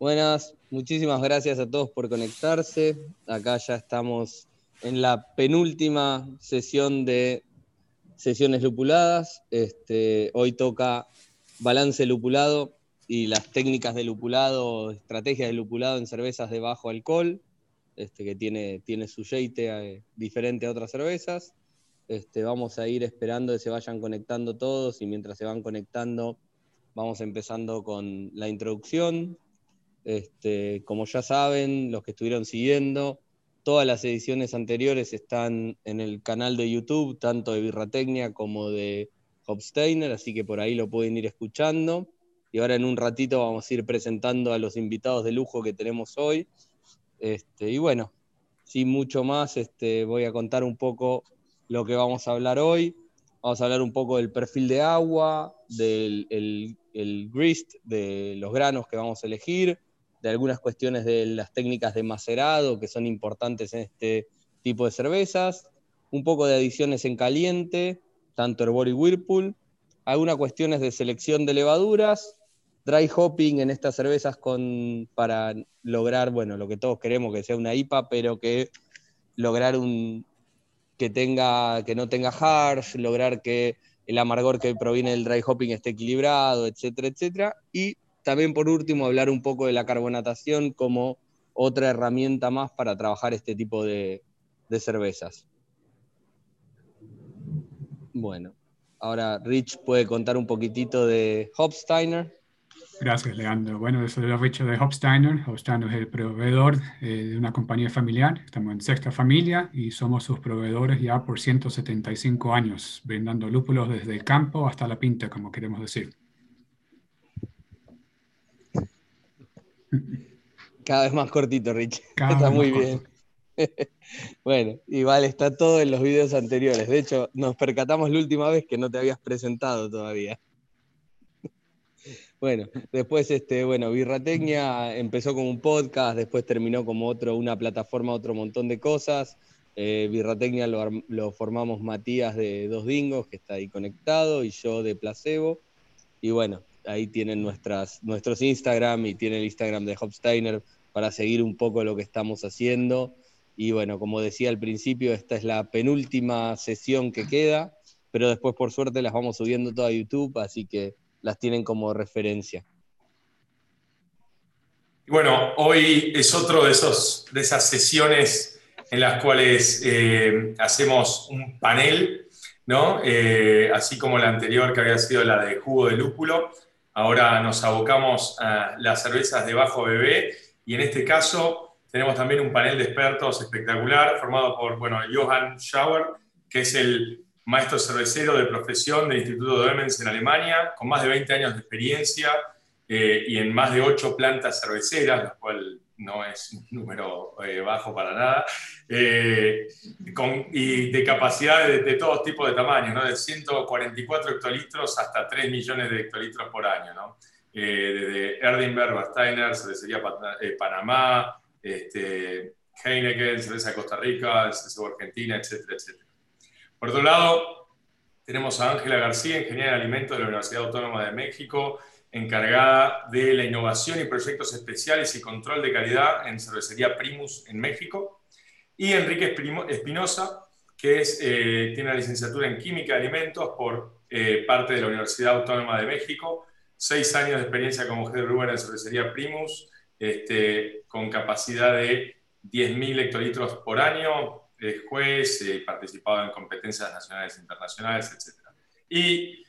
Buenas, muchísimas gracias a todos por conectarse. Acá ya estamos en la penúltima sesión de sesiones lupuladas. Este, hoy toca balance lupulado y las técnicas de lupulado, estrategias de lupulado en cervezas de bajo alcohol, este, que tiene, tiene su jeite eh, diferente a otras cervezas. Este, vamos a ir esperando que se vayan conectando todos y mientras se van conectando vamos empezando con la introducción. Este, como ya saben, los que estuvieron siguiendo, todas las ediciones anteriores están en el canal de YouTube, tanto de Birratecnia como de Hopsteiner, así que por ahí lo pueden ir escuchando. Y ahora en un ratito vamos a ir presentando a los invitados de lujo que tenemos hoy. Este, y bueno, sin mucho más, este, voy a contar un poco lo que vamos a hablar hoy. Vamos a hablar un poco del perfil de agua, del el, grist, de los granos que vamos a elegir, de algunas cuestiones de las técnicas de macerado que son importantes en este tipo de cervezas, un poco de adiciones en caliente, tanto Herbor y Whirlpool, algunas cuestiones de selección de levaduras, dry hopping en estas cervezas con, para lograr, bueno, lo que todos queremos que sea una IPA, pero que lograr un, que, tenga, que no tenga harsh, lograr que el amargor que proviene del dry hopping esté equilibrado, etcétera, etcétera. Y también por último hablar un poco de la carbonatación como otra herramienta más para trabajar este tipo de, de cervezas. Bueno, ahora Rich puede contar un poquitito de Hopsteiner. Gracias, Leandro. Bueno, yo soy Richard de Hopsteiner. Hopsteiner es el proveedor eh, de una compañía familiar. Estamos en sexta familia y somos sus proveedores ya por 175 años, brindando lúpulos desde el campo hasta la pinta, como queremos decir. Cada vez más cortito, Rich. está muy bien. bueno, igual está todo en los videos anteriores. De hecho, nos percatamos la última vez que no te habías presentado todavía. Bueno, después, este, bueno, Birratecnia empezó como un podcast, después terminó como otro, una plataforma, otro montón de cosas. Eh, Birratecnia lo, formamos Matías de Dos Dingos, que está ahí conectado, y yo de Placebo. Y bueno, ahí tienen nuestras, nuestros Instagram y tienen el Instagram de Hopsteiner para seguir un poco lo que estamos haciendo. Y bueno, como decía al principio, esta es la penúltima sesión que queda, pero después por suerte las vamos subiendo toda a YouTube, así que las tienen como referencia. Bueno, hoy es otro de, esos, de esas sesiones en las cuales eh, hacemos un panel, ¿no? Eh, así como la anterior que había sido la de jugo de lúpulo. Ahora nos abocamos a las cervezas de bajo bebé y en este caso tenemos también un panel de expertos espectacular formado por, bueno, Johann Schauer, que es el maestro cervecero de profesión del Instituto de Emens en Alemania, con más de 20 años de experiencia eh, y en más de 8 plantas cerveceras, lo cual no es un número eh, bajo para nada, eh, y de capacidad de, de todos tipos de tamaños, ¿no? de 144 hectolitros hasta 3 millones de hectolitros por año. ¿no? desde Erdinberg, Basteiner, Cervecería Panamá, este, Heineken, Cerveza Costa Rica, Cerveza Argentina, etcétera, etcétera. Por otro lado, tenemos a Ángela García, ingeniera de alimentos de la Universidad Autónoma de México, encargada de la innovación y proyectos especiales y control de calidad en cervecería Primus en México. Y Enrique Espinosa, que es, eh, tiene la licenciatura en Química de Alimentos por eh, parte de la Universidad Autónoma de México, seis años de experiencia como head brewer en cervecería Primus, este, con capacidad de 10.000 hectolitros por año, es juez, participado en competencias nacionales e internacionales, etc. Y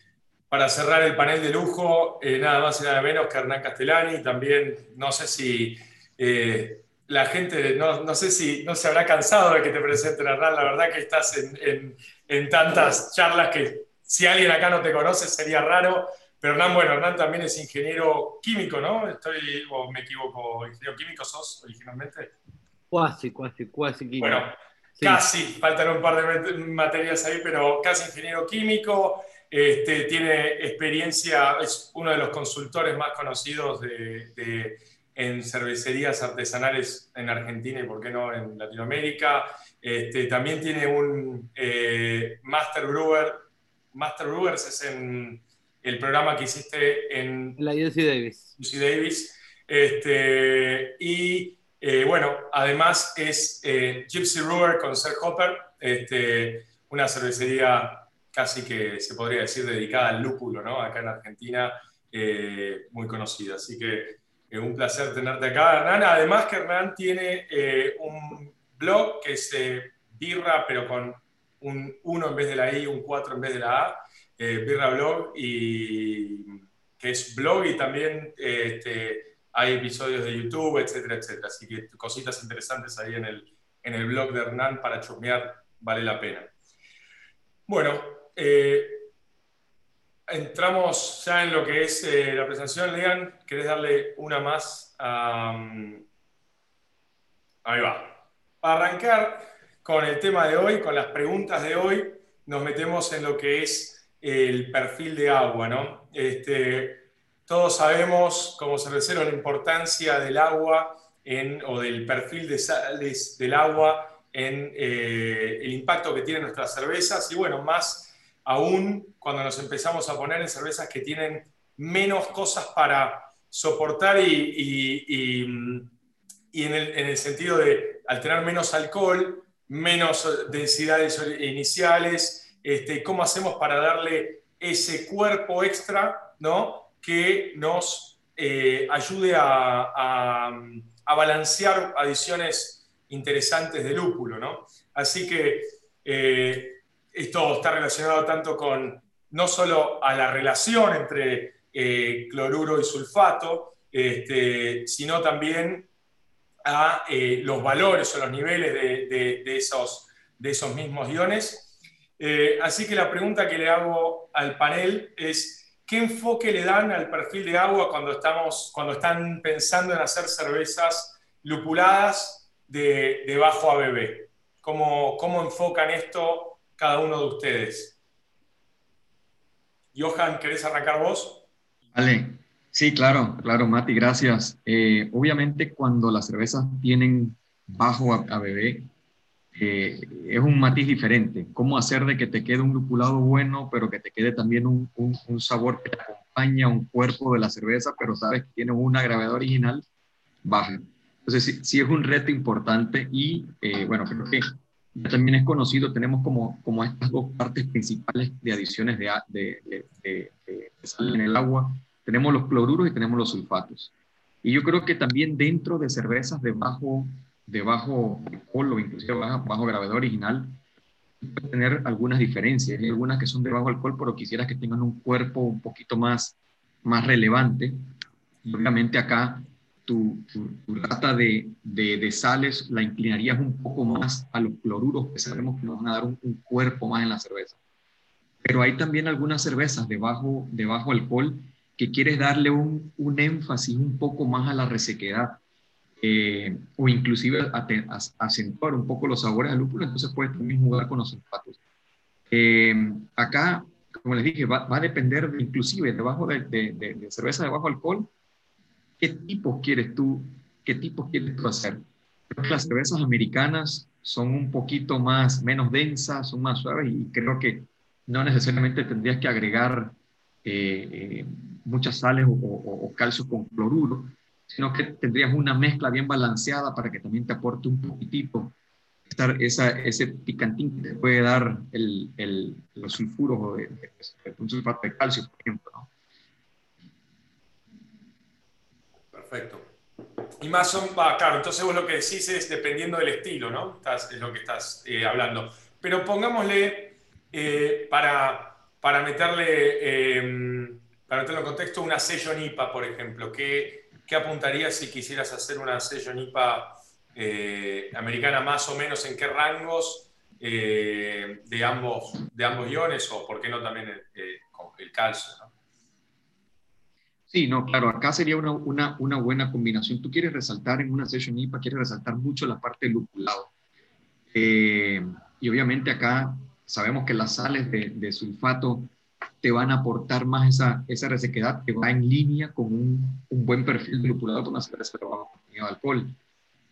para cerrar el panel de lujo, eh, nada más y nada menos que Hernán Castellani, también no sé si eh, la gente, no, no, sé si no se habrá cansado de que te presenten, Hernán, la verdad que estás en, en, tantas charlas que si alguien acá no te conoce sería raro, pero Hernán, bueno, Hernán también es ingeniero químico, ¿no? Estoy, o me equivoco, ingeniero químico sos originalmente. Cuasi, cuasi, cuasi químico. Bueno, Casi, faltan un par de materias ahí, pero casi ingeniero químico, este, tiene experiencia, es uno de los consultores más conocidos de, en cervecerías artesanales en Argentina y, por qué no, en Latinoamérica. Este, también tiene un eh, Master Brewer. Master Brewers es en el programa que hiciste en la UC Davis. UC Davis Este, y eh, bueno, además es eh, Gypsy Brewer con Sir Hopper, una cervecería casi que se podría decir dedicada al lúpulo, ¿no? Acá en Argentina, eh, muy conocida. Así que es un placer tenerte acá, Hernán. Además que Hernán tiene un blog que es birra, pero con un 1 en vez de la I, un 4 en vez de la A, birra blog, y que es blog y también este, hay episodios de YouTube, etcétera, etcétera. Así que cositas interesantes ahí en el, en el blog de Hernán para chusmear, vale la pena. Bueno, eh, entramos ya en lo que es eh, la presentación. Lean, ¿querés darle una más? ahí va. Para arrancar con el tema de hoy, con las preguntas de hoy, nos metemos en lo que es el perfil de agua, ¿no? Este, todos sabemos como cervecero la importancia del agua o del perfil de sales del agua en eh, el impacto que tienen nuestras cervezas y bueno, más aún cuando nos empezamos a poner en cervezas que tienen menos cosas para soportar y, en, el, sentido de al tener menos alcohol, menos densidades iniciales, este, cómo hacemos para darle ese cuerpo extra, ¿no? que nos eh, ayude a, balancear adiciones interesantes de lúpulo. ¿no? Así que eh, esto está relacionado tanto con no solo a la relación entre eh, cloruro y sulfato, este, sino también a los valores o los niveles de, esos, de esos mismos iones. así que la pregunta que le hago al panel es, ¿Qué enfoque le dan al perfil de agua cuando, estamos, cuando están pensando en hacer cervezas lupuladas de, bajo ABB? ¿Cómo, ¿Cómo enfocan esto cada uno de ustedes? Johan, ¿querés arrancar vos? Vale, sí, claro, claro, Mati, gracias. Eh, obviamente cuando las cervezas tienen bajo ABB, eh, es un matiz diferente. Cómo hacer de que te quede un lupulado bueno, pero que te quede también un, un, sabor que te acompaña, un cuerpo de la cerveza, pero sabes que tiene una gravedad original baja. Entonces, sí, es un reto importante y, eh, bueno, creo que también es conocido, tenemos como, como estas dos partes principales de adiciones de, de, en el agua. Tenemos los cloruros y tenemos los sulfatos. Y yo creo que también dentro de cervezas de bajo de bajo alcohol o inclusive bajo, bajo gravedad original, puede tener algunas diferencias. Hay algunas que son de bajo alcohol, pero quisieras que tengan un cuerpo un poquito más, más relevante. Y obviamente acá tu, rata de, de, sales la inclinarías un poco más a los cloruros, que sabemos que nos van a dar un, cuerpo más en la cerveza. Pero hay también algunas cervezas de bajo, de bajo alcohol que quieres darle un, énfasis un poco más a la resequedad eh, o inclusive acentuar un poco los sabores del lúpulo, entonces puedes también jugar con los sulfatos. Eh, acá, como les dije, va, a depender de, inclusive debajo de, de, cerveza de bajo alcohol, qué tipos quieres tú, qué tipos quieres tú hacer. Las cervezas americanas son un poquito más, menos densas, son más suaves y creo que no necesariamente tendrías que agregar eh, muchas sales o, o calcio con cloruro, sino que tendrías una mezcla bien balanceada para que también te aporte un poquitito esa, ese picantín que te puede dar el, el, los sulfuros de, de, un sulfato de calcio, por ejemplo. ¿no? Perfecto. Y más son, claro, entonces vos lo que decís es dependiendo del estilo, ¿no? Es lo que estás eh, hablando. Pero pongámosle, eh, para, para, meterle, eh, para meterlo en contexto, una sello NIPA, por ejemplo, que ¿qué apuntarías si quisieras hacer una sello NIPA eh, americana más o menos en qué rangos de, ambos, de ambos iones o por qué no también el, el calcio? Sí, no, claro, acá sería una, una, una, buena combinación. Tú quieres resaltar en una session IPA, quieres resaltar mucho la parte lupulado. Eh, y obviamente acá sabemos que las sales de, de sulfato te van a aportar más esa, esa resequedad que va en línea con un, un buen perfil de lupulado con una cerveza de contenido de alcohol.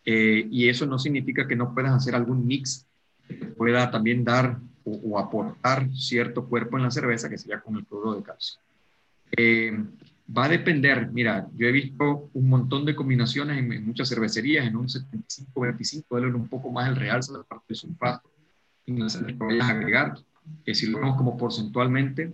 Eh, y eso no significa que no puedas hacer algún mix que pueda también dar o, aportar cierto cuerpo en la cerveza, que sería con el cloruro de calcio. Eh, Va a depender, mira, yo he visto un montón de combinaciones en, muchas cervecerías, en un 75-25, darle un poco más el realce de la parte de sulfato, en las que vayas a agregar, que si lo vemos como porcentualmente,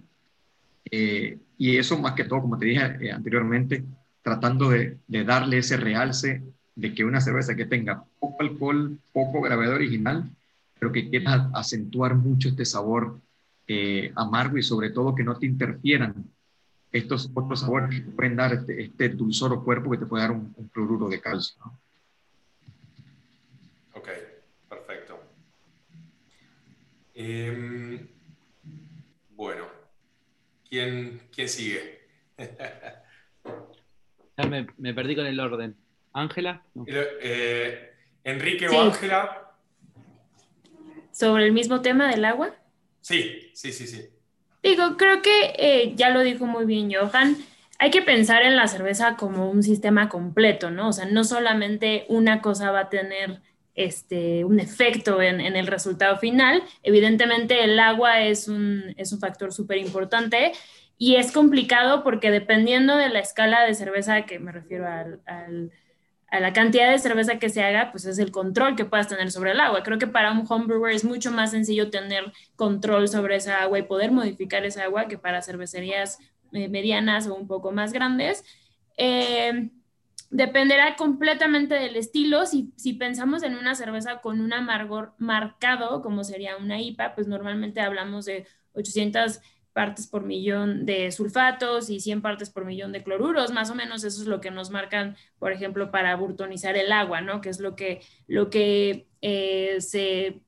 eh, y eso más que todo, como te dije eh, anteriormente, tratando de, de, darle ese realce de que una cerveza que tenga poco alcohol, poco gravedad original, pero que quiera acentuar mucho este sabor eh, amargo y sobre todo que no te interfieran estos otros sabores que te pueden dar este, este, dulzor o cuerpo que te puede dar un, cloruro de calcio. Ok, perfecto. Em, bueno, ¿quién, quién sigue? ya me, me, perdí con el orden. ¿Ángela? Eh, ¿Enrique o Ángela? ¿Sobre el mismo tema del agua? Sí, sí, sí, sí. Digo, creo que eh, ya lo dijo muy bien Johan, hay que pensar en la cerveza como un sistema completo, ¿no? O sea, no solamente una cosa va a tener este, un efecto en, el resultado final. Evidentemente el agua es un, es un factor súper importante y es complicado porque dependiendo de la escala de cerveza, que me refiero al a la cantidad de cerveza que se haga, pues es el control que puedas tener sobre el agua. Creo que para un homebrewer es mucho más sencillo tener control sobre esa agua y poder modificar esa agua que para cervecerías eh, medianas o un poco más grandes. Eh, dependerá completamente del estilo. Si, si pensamos en una cerveza con un amargor marcado, como sería una IPA, pues normalmente hablamos de 800 partes por millón de sulfatos y 100 partes por millón de cloruros, más o menos eso es lo que nos marcan, por ejemplo, para burtonizar el agua, ¿no? Que es lo que, lo que eh, se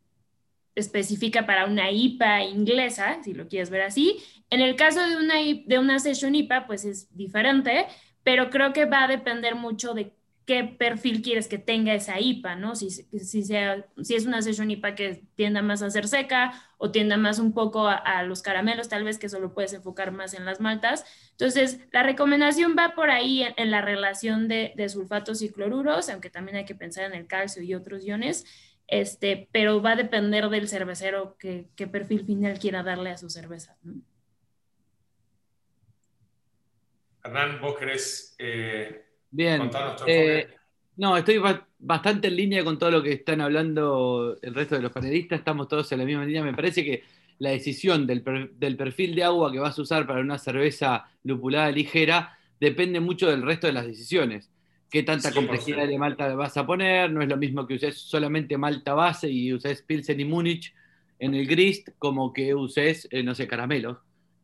especifica para una IPA inglesa, si lo quieres ver así. En el caso de una, de una session IPA, pues es diferente, pero creo que va a depender mucho de qué perfil quieres que tenga esa IPA, ¿no? Si, si, sea, si es una session IPA que tienda más a ser seca o tienda más un poco a, los caramelos, tal vez que solo puedes enfocar más en las maltas. Entonces, la recomendación va por ahí en, la relación de, sulfatos y cloruros, aunque también hay que pensar en el calcio y otros iones, este, pero va a depender del cervecero qué perfil final quiera darle a su cerveza. Hernán, vos querés... Eh, Bien. Eh, no, estoy bastante en línea con todo lo que están hablando el resto de los panelistas. Estamos todos en la misma línea. Me parece que la decisión del, perfil de agua que vas a usar para una cerveza lupulada ligera depende mucho del resto de las decisiones. ¿Qué tanta complejidad de malta vas a poner? No es lo mismo que uses solamente malta base y uses Pilsen y Múnich en el grist como que uses, eh, no sé, caramelos.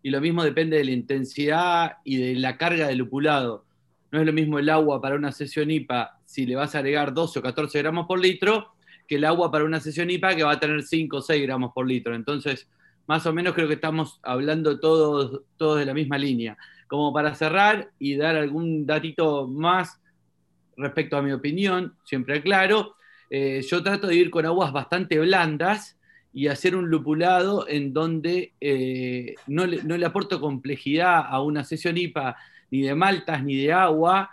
Y lo mismo depende de la intensidad y de la carga del lupulado no es lo mismo el agua para una sesión IPA si le vas a agregar 12 o 14 gramos por litro que el agua para una sesión IPA que va a tener 5 o 6 gramos por litro. Entonces, más o menos creo que estamos hablando todos, todos de la misma línea. Como para cerrar y dar algún datito más respecto a mi opinión, siempre aclaro, eh, yo trato de ir con aguas bastante blandas y hacer un lupulado en donde eh, no, le, no, le, aporto complejidad a una sesión IPA ni de maltas, ni de agua,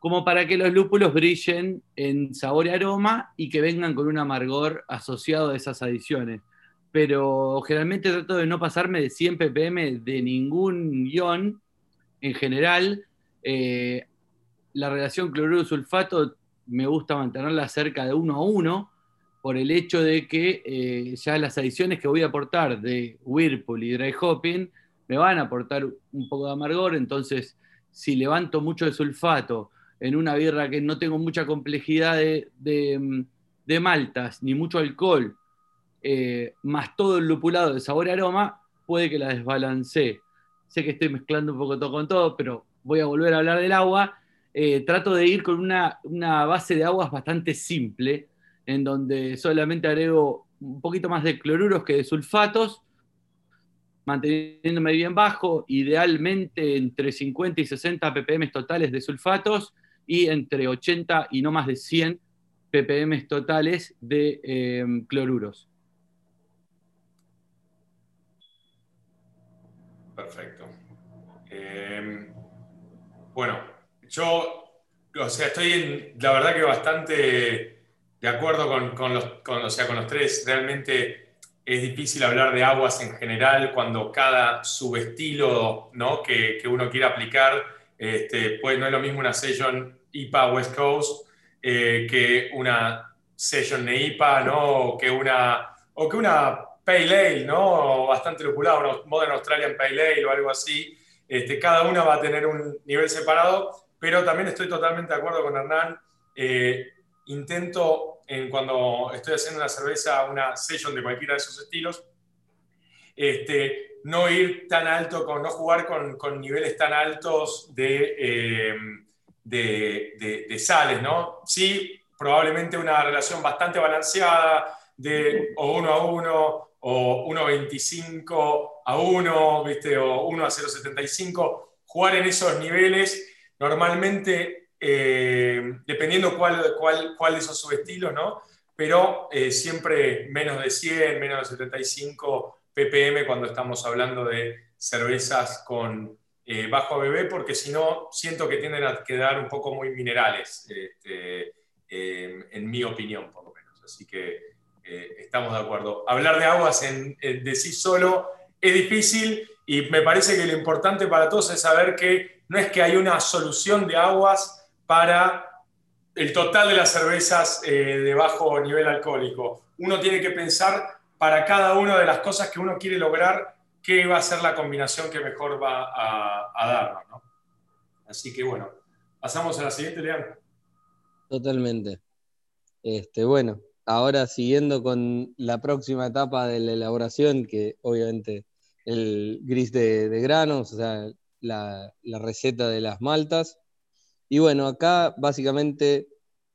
como para que los lúpulos brillen en sabor y aroma y que vengan con un amargor asociado a esas adiciones. Pero generalmente trato de no pasarme de 100 ppm de ningún ion en general. Eh, la relación cloruro-sulfato me gusta mantenerla cerca de 1 a 1 por el hecho de que eh, ya las adiciones que voy a aportar de Whirlpool y Dry Hopping me van a aportar un poco de amargor, entonces si levanto mucho de sulfato en una birra que no tengo mucha complejidad de, maltas, ni mucho alcohol, eh, más todo el lupulado de sabor y aroma, puede que la desbalancee. Sé que estoy mezclando un poco todo con todo, pero voy a volver a hablar del agua. Eh, trato de ir con una, una base de aguas bastante simple, en donde solamente agrego un poquito más de cloruros que de sulfatos manteniéndome bien bajo, idealmente entre 50 y 60 ppm totales de sulfatos y entre 80 y no más de 100 ppm totales de eh, cloruros. Perfecto. Em, bueno, yo, o sea, estoy la verdad que bastante de acuerdo con, con, sea, con los tres. Realmente es difícil hablar de aguas en general cuando cada subestilo ¿no? que, que uno quiere aplicar Este, pues no es lo mismo una session IPA West Coast eh, que una session NEIPA, ¿no? O que una, o que una Pale Ale, ¿no? Bastante lupulada, una Modern Australian Pale Ale o algo así. Este, cada una va a tener un nivel separado, pero también estoy totalmente de acuerdo con Hernán. Eh, intento, en, cuando estoy haciendo una cerveza, una session de cualquiera de esos estilos, este, no ir tan alto, con, no jugar con, con niveles tan altos de, eh, de, de, sales, ¿no? Sí, probablemente una relación bastante balanceada de o 1 a 1 o 1.25 a 1, ¿viste? o 1 a 0.75, jugar en esos niveles, normalmente, eh, dependiendo cuál, cuál, cuál de esos subestilos, ¿no? pero eh, siempre menos de 100, menos de 75 ppm cuando estamos hablando de cervezas con eh, bajo ABV, porque si no, siento que tienden a quedar un poco muy minerales, este, en mi opinión, por lo menos. Así que estamos de acuerdo. Hablar de aguas en, de sí solo es difícil y me parece que lo importante para todos es saber que no es que hay una solución de aguas para el total de las cervezas eh, de bajo nivel alcohólico. Uno tiene que pensar para cada una de las cosas que uno quiere lograr qué va a ser la combinación que mejor va a, a darnos. ¿no? Así que bueno, pasamos a la siguiente, Leandro. Totalmente. Este, bueno, ahora siguiendo con la próxima etapa de la elaboración, que obviamente el gris de, granos, o sea, la, receta de las maltas. Y bueno, acá básicamente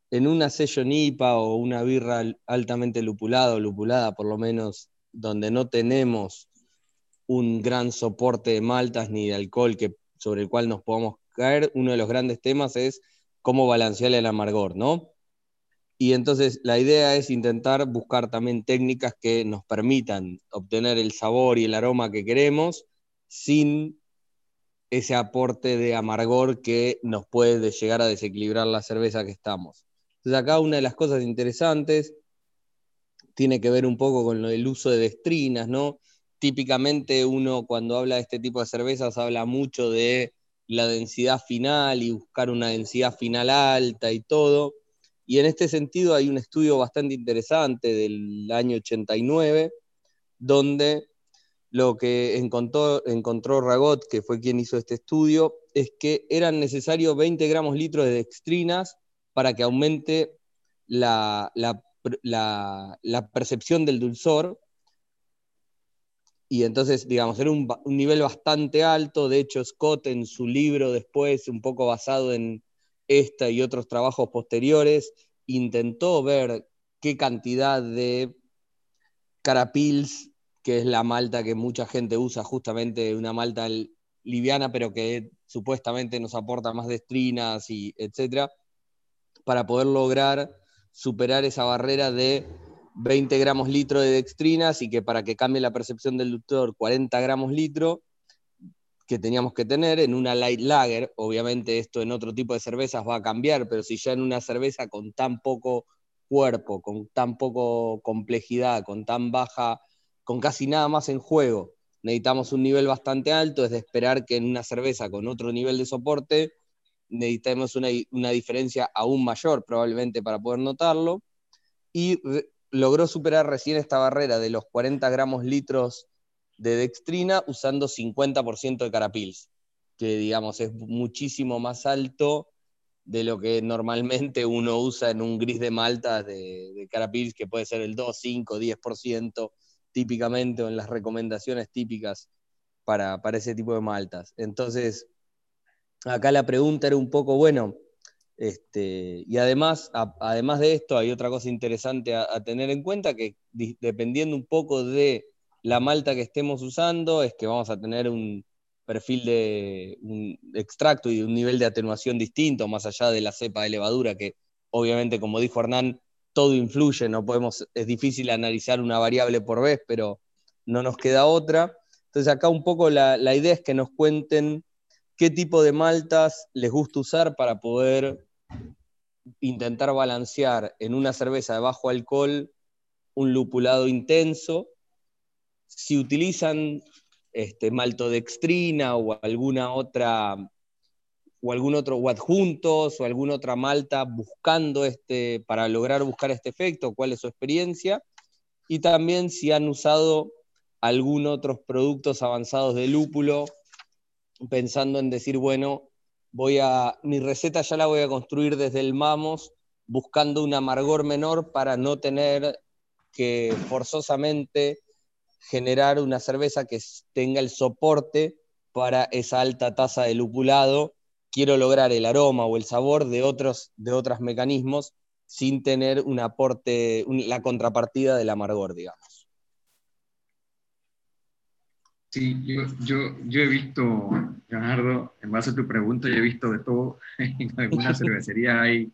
en una session IPA o una birra altamente lupulada o lupulada, por lo menos, donde no tenemos un gran soporte de maltas ni de alcohol que, sobre el cual nos podamos caer, uno de los grandes temas es cómo balancear el amargor, ¿no? Y entonces la idea es intentar buscar también técnicas que nos permitan obtener el sabor y el aroma que queremos sin ese aporte de amargor que nos puede llegar a desequilibrar la cerveza que estamos. Entonces acá una de las cosas interesantes tiene que ver un poco con el uso de destrinas, ¿no? Típicamente uno cuando habla de este tipo de cervezas habla mucho de la densidad final y buscar una densidad final alta y todo y en este sentido hay un estudio bastante interesante del año 89, donde lo que encontró, encontró Ragot, que fue quien hizo este estudio, es que eran necesarios 20 gramos litros de dextrinas para que aumente la, percepción del dulzor. Y entonces, digamos, era un, un, nivel bastante alto. De hecho, Scott en su libro después, un poco basado en esta y otros trabajos posteriores, intentó ver qué cantidad de carapils, que es la malta que mucha gente usa, justamente una malta liviana, pero que supuestamente nos aporta más destrinas y etcétera, para poder lograr superar esa barrera de 20 gramos litro de dextrinas y que para que cambie la percepción del doctor 40 gramos litro que teníamos que tener en una light lager. Obviamente esto en otro tipo de cervezas va a cambiar, pero si ya en una cerveza con tan poco cuerpo, con tan poco complejidad, con tan baja, con casi nada más en juego, necesitamos un nivel bastante alto, es de esperar que en una cerveza con otro nivel de soporte necesitemos una, diferencia aún mayor probablemente para poder notarlo. Y logró superar recién esta barrera de los 40 gramos litros de dextrina usando 50% de carapils, que digamos es muchísimo más alto de lo que normalmente uno usa en un gris de malta de, de carapils, que puede ser el 2, 5, 10% típicamente o en las recomendaciones típicas para, para ese tipo de maltas. Entonces, acá la pregunta era un poco, bueno, este, y además, además de esto, hay otra cosa interesante a tener en cuenta, que dependiendo un poco de la malta que estemos usando es que vamos a tener un perfil de un extracto y un nivel de atenuación distinto, más allá de la cepa de levadura, que obviamente, como dijo Hernán, todo influye, no podemos, es difícil analizar una variable por vez, pero no nos queda otra. Entonces acá un poco la, idea es que nos cuenten qué tipo de maltas les gusta usar para poder intentar balancear en una cerveza de bajo alcohol un lupulado intenso si utilizan este, maltodextrina o alguna otra o algún otro, o adjuntos, o alguna otra malta buscando este, para lograr buscar este efecto, cuál es su experiencia, y también si han usado algún otros productos avanzados de lúpulo, pensando en decir, bueno, voy a, mi receta ya la voy a construir desde el mamos, buscando un amargor menor para no tener que forzosamente generar una cerveza que tenga el soporte para esa alta tasa de lupulado. Quiero lograr el aroma o el sabor de otros de otros mecanismos sin tener un aporte, la contrapartida del amargor, digamos. Sí, yo, yo, yo he visto, Leonardo, en base a tu pregunta, yo he visto de todo. En algunas cervecerías hay,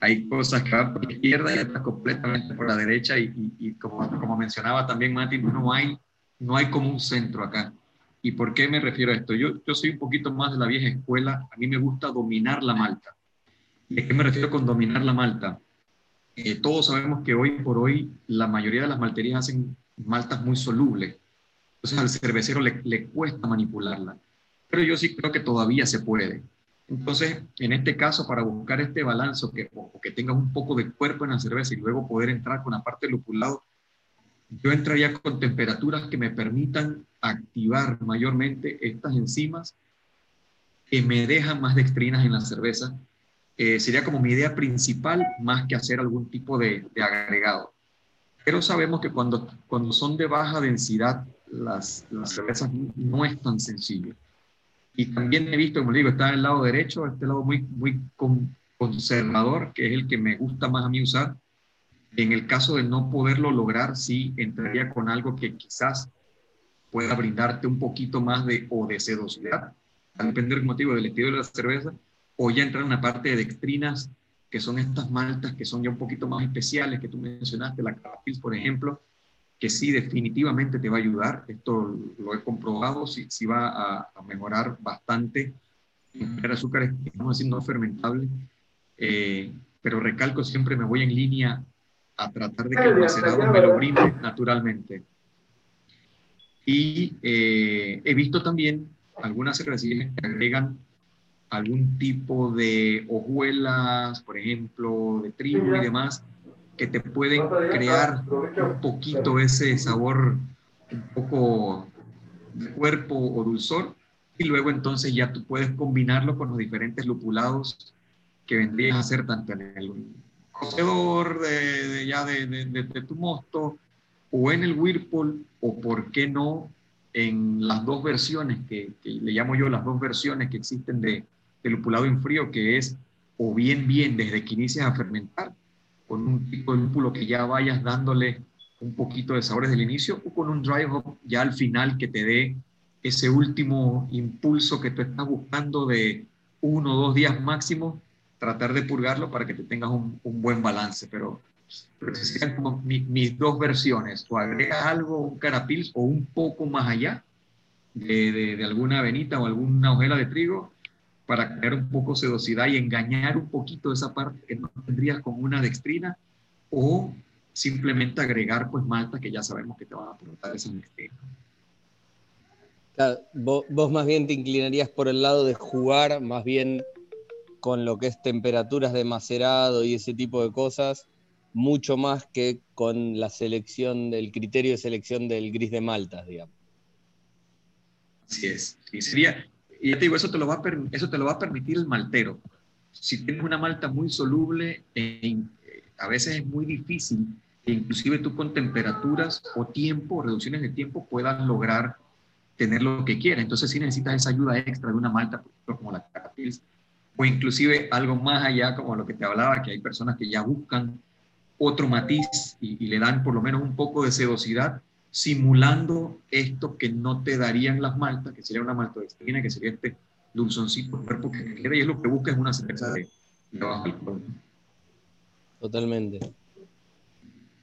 hay cosas que van por la izquierda y otras completamente por la derecha. Y, y, como, como, mencionaba también Mati, no hay, no hay como un centro acá. ¿Y por qué me refiero a esto? Yo, yo soy un poquito más de la vieja escuela. A mí me gusta dominar la malta. ¿Y a qué me refiero con dominar la malta? Eh, todos sabemos que hoy por hoy la mayoría de las malterías hacen maltas muy solubles. Entonces al cervecero le, le cuesta manipularla. Pero yo sí creo que todavía se puede. Entonces, en este caso, para buscar este balance que, o, que tenga un poco de cuerpo en la cerveza y luego poder entrar con la parte lupulado, yo entraría con temperaturas que me permitan activar mayormente estas enzimas que me dejan más dextrinas en la cerveza sería como mi idea principal más que hacer algún tipo de, agregado. Pero sabemos que cuando, cuando son de baja densidad, las, las cervezas no es tan sencillo. Y también he visto, como digo, está el lado derecho, este lado muy, muy conservador, que es el que me gusta más a mí usar. En el caso de no poderlo lograr, sí entraría con algo que quizás pueda brindarte un poquito más de o de sedosidad, a depender del motivo del estilo de la cerveza, o ya entrar en la parte de dextrinas, que son estas maltas que son ya un poquito más especiales, que tú mencionaste, la Carapils, por ejemplo, que sí definitivamente te va a ayudar. Esto lo he comprobado, sí, sí va a, mejorar bastante el azúcar, vamos a decir, no fermentable. Eh, pero recalco, siempre me voy en línea a tratar de que el macerado me lo brinde naturalmente. Y eh, he visto también algunas cervecerías que agregan algún tipo de hojuelas, por ejemplo, de trigo y demás, que te pueden crear un poquito ese sabor un poco de cuerpo o dulzor, y luego entonces ya tú puedes combinarlo con los diferentes lupulados que vendrían a ser tanto en el cocedor de, ya de, de, tu mosto, o en el Whirlpool, o por qué no en las dos versiones que, le llamo yo las dos versiones que existen de, lupulado en frío, que es o bien bien desde que inicias a fermentar, con un tipo de lúpulo que ya vayas dándole un poquito de sabores del inicio, o con un dry hop ya al final que te dé ese último impulso que tú estás buscando de uno o dos días máximo, tratar de purgarlo para que te tengas un, buen balance. Pero, pero serían como mis dos versiones, o agregas algo, un carapils o un poco más allá de, de, de alguna avenita o alguna hojela de trigo, para crear un poco sedosidad y engañar un poquito esa parte que no tendrías con una dextrina o simplemente agregar pues malta que ya sabemos que te van a aportar esa dextrina. vos, vos, más bien te inclinarías por el lado de jugar más bien con lo que es temperaturas de macerado y ese tipo de cosas, mucho más que con la selección del criterio de selección del gris de maltas, digamos. Así es. Y sería, y te digo, eso te lo va a, eso te lo va a permitir el maltero. Si tienes una malta muy soluble, a veces es muy difícil que inclusive tú con temperaturas o tiempo, reducciones de tiempo, puedas lograr tener lo que quieras. Entonces si necesitas esa ayuda extra de una malta, por ejemplo, como la Carapils, o inclusive algo más allá, como lo que te hablaba, que hay personas que ya buscan otro matiz y, y le dan por lo menos un poco de sedosidad simulando esto que no te darían las maltas, que sería una maltodextrina, que sería este dulzoncito cuerpo que queda, y es lo que busca es una cerveza de, bajo alcohol. Totalmente.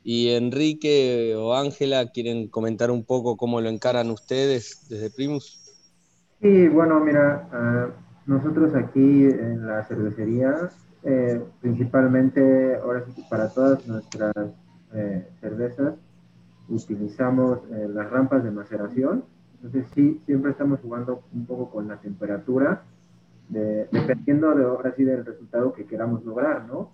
Y Enrique o Ángela, ¿quieren comentar un poco cómo lo encaran ustedes desde Primus? Sí, bueno, mira, ah, nosotros aquí en la cervecería, eh, principalmente, ahora sí, para todas nuestras eh, cervezas, utilizamos eh, las rampas de maceración. Entonces sí, siempre estamos jugando un poco con la temperatura dependiendo de ahora sí del resultado que queramos lograr, ¿no?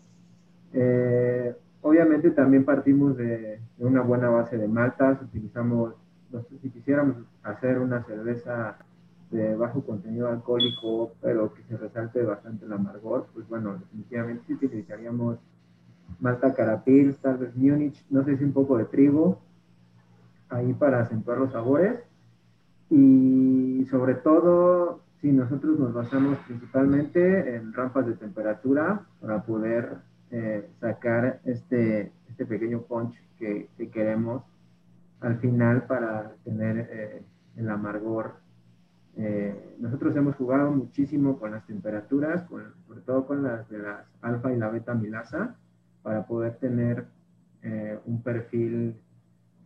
Obviamente también partimos de, una buena base de maltas, utilizamos, si quisiéramos hacer una cerveza de bajo contenido alcohólico, pero que se resalte bastante el amargor, pues bueno, definitivamente sí utilizaríamos Malta Carapils, tal vez Múnich, no sé si un poco de trigo, ahí para acentuar los sabores. Y sobre todo, si nosotros nos basamos principalmente en rampas de temperatura para poder eh, sacar este, este pequeño punch que, queremos al final para tener eh, el amargor. Eh, nosotros hemos jugado muchísimo con las temperaturas, sobre todo con las de las alfa y la beta milasa, para poder tener eh, un perfil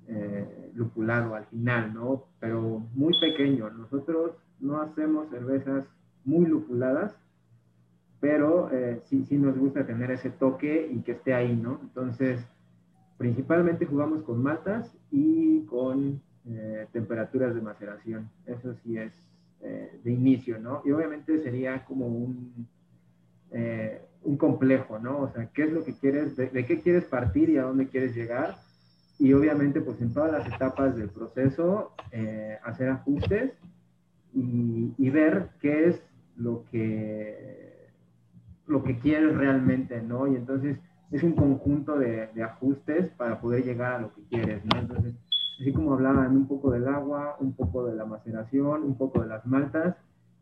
eh, lupulado al final, ¿no? Pero muy pequeño. Nosotros no hacemos cervezas muy lupuladas, pero eh, sí, sí nos gusta tener ese toque y que esté ahí, ¿no? Entonces, principalmente jugamos con maltas y con temperaturas de maceración. Eso sí es de inicio, ¿no? Y obviamente sería como un un complejo, ¿no? O sea, ¿qué es lo que quieres, de, qué quieres partir y a dónde quieres llegar? Y obviamente, pues en todas las etapas del proceso, eh, hacer ajustes y, ver qué es lo que, lo que quieres realmente, ¿no? Y entonces es un conjunto de, ajustes para poder llegar a lo que quieres, ¿no? Entonces, así como hablaban un poco del agua, un poco de la maceración, un poco de las maltas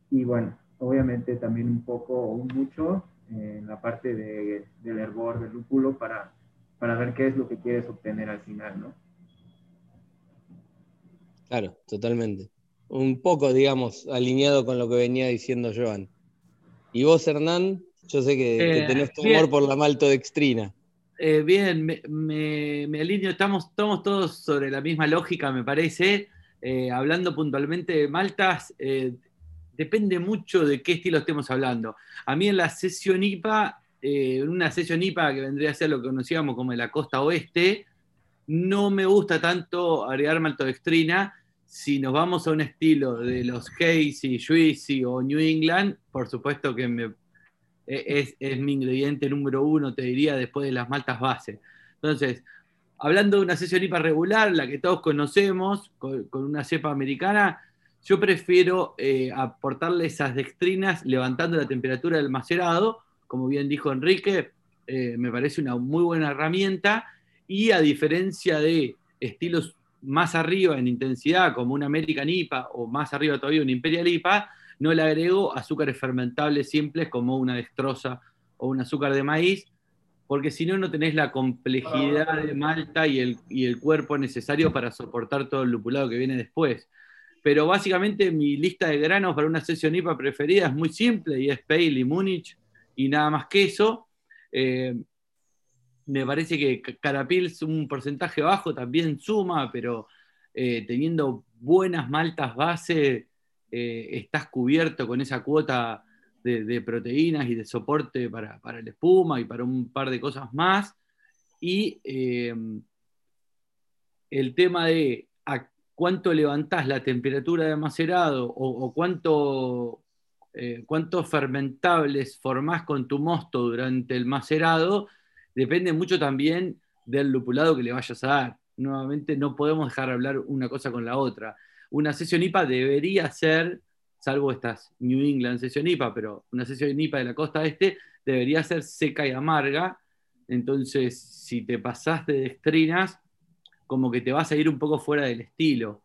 y bueno, obviamente también un poco o un mucho en la parte de, del hervor, del lúpulo, para, para ver qué es lo que quieres obtener al final, ¿no? Claro, totalmente. Un poco, digamos, alineado con lo que venía diciendo Joan. Y vos, Hernán, yo sé que, eh, tenés tu amor por la maltodextrina. Eh, bien, me, alineo, estamos, todos sobre la misma lógica, me parece. Eh, hablando puntualmente de maltas, eh, depende mucho de qué estilo estemos hablando. A mí en la sesión IPA, eh, en una sesión IPA que vendría a ser lo que conocíamos como la costa oeste, no me gusta tanto agregar maltodextrina. Si nos vamos a un estilo de los Casey, Juicy o New England, por supuesto que me, e, es, mi ingrediente número uno, te diría, después de las maltas base. Entonces, hablando de una sesión IPA regular, la que todos conocemos, con una cepa americana, yo prefiero eh, aportarle esas dextrinas levantando la temperatura del macerado, como bien dijo Enrique, eh, me parece una muy buena herramienta y a diferencia de estilos más arriba en intensidad, como un American IPA o más arriba todavía un Imperial IPA, no le agrego azúcares fermentables simples como una destroza o un azúcar de maíz, porque si no, no tenés la complejidad de malta y el, y el cuerpo necesario para soportar todo el lupulado que viene después pero básicamente mi lista de granos para una sesión IPA preferida es muy simple y es Pale y Múnich y nada más que eso. Eh, me parece que Carapils un porcentaje bajo también suma, pero eh, teniendo buenas maltas base, eh, estás cubierto con esa cuota de, proteínas y de soporte para, para, la espuma y para un par de cosas más. Y el tema de cuánto levantás la temperatura de macerado o, cuánto, eh, cuántos fermentables formás con tu mosto durante el macerado, depende mucho también del lupulado que le vayas a dar. Nuevamente no podemos dejar hablar una cosa con la otra. Una sesión IPA debería ser, salvo estas New England sesión IPA, pero una sesión IPA de la costa este debería ser seca y amarga. Entonces, si te pasaste de dextrinas, como que te vas a ir un poco fuera del estilo.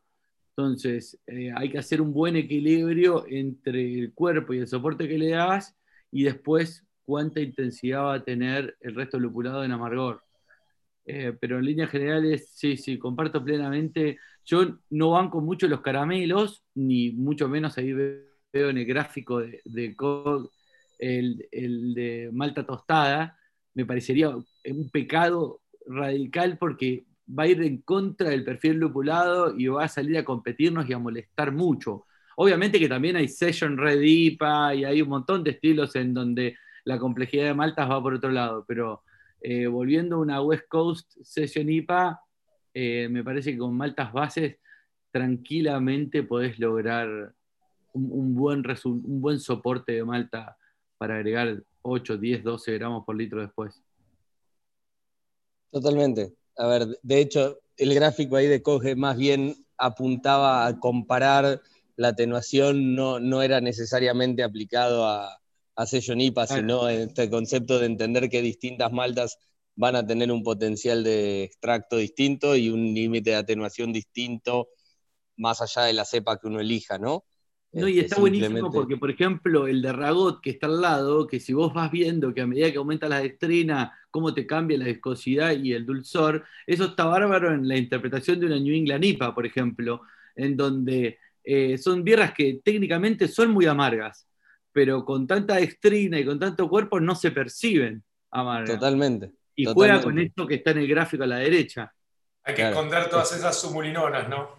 Entonces, eh, hay que hacer un buen equilibrio entre el cuerpo y el soporte que le das y después cuánta intensidad va a tener el resto lupulado en amargor. Eh, pero en líneas generales, sí, sí, comparto plenamente. Yo no banco mucho los caramelos, ni mucho menos ahí veo en el gráfico de, el, el de malta tostada. Me parecería un pecado radical porque va a ir en contra del perfil lupulado y va a salir a competirnos y a molestar mucho. Obviamente que también hay Session Red IPA y hay un montón de estilos en donde la complejidad de maltas va por otro lado, pero eh, volviendo a una West Coast Session IPA, eh, me parece que con maltas bases tranquilamente podés lograr un, buen un buen soporte de malta para agregar 8, 10, 12 gramos por litro después. Totalmente. A ver, de hecho, el gráfico ahí de Coge más bien apuntaba a comparar la atenuación, no, no era necesariamente aplicado a, a sello NIPA, sino este concepto de entender que distintas maltas van a tener un potencial de extracto distinto y un límite de atenuación distinto más allá de la cepa que uno elija, ¿no? No, y este, está buenísimo porque, por ejemplo, el de Ragot que está al lado, que si vos vas viendo que a medida que aumenta la destrina, cómo te cambia la viscosidad y el dulzor, eso está bárbaro en la interpretación de una New England IPA, por ejemplo, en donde eh, son birras que técnicamente son muy amargas, pero con tanta destrina y con tanto cuerpo no se perciben amargas. Totalmente. Y juega con esto que está en el gráfico a la derecha. Hay que esconder todas esas sumulinonas, ¿no?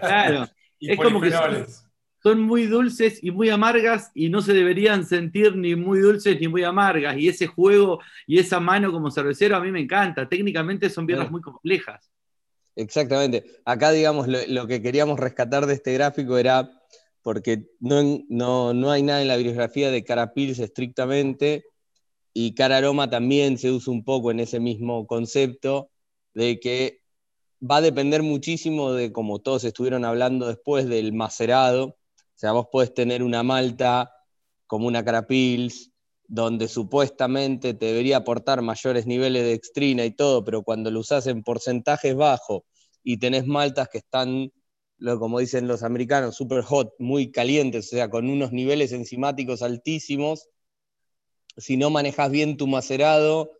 Claro. es como que son, muy dulces y muy amargas y no se deberían sentir ni muy dulces ni muy amargas. Y ese juego y esa mano como cervecero a mí me encanta. Técnicamente son birras muy complejas. Exactamente. Acá, digamos, lo, que queríamos rescatar de este gráfico era porque no, no, no hay nada en la bibliografía de Carapils estrictamente, y cara aroma también se usa un poco en ese mismo concepto de que va a depender muchísimo de, como todos estuvieron hablando después, del macerado. O sea, vos podés tener una malta como una carapils, donde supuestamente te debería aportar mayores niveles de extrina y todo, pero cuando lo usás en porcentajes bajos y tenés maltas que están, como dicen los americanos, super hot, muy calientes, o sea, con unos niveles enzimáticos altísimos, si no manejas bien tu macerado,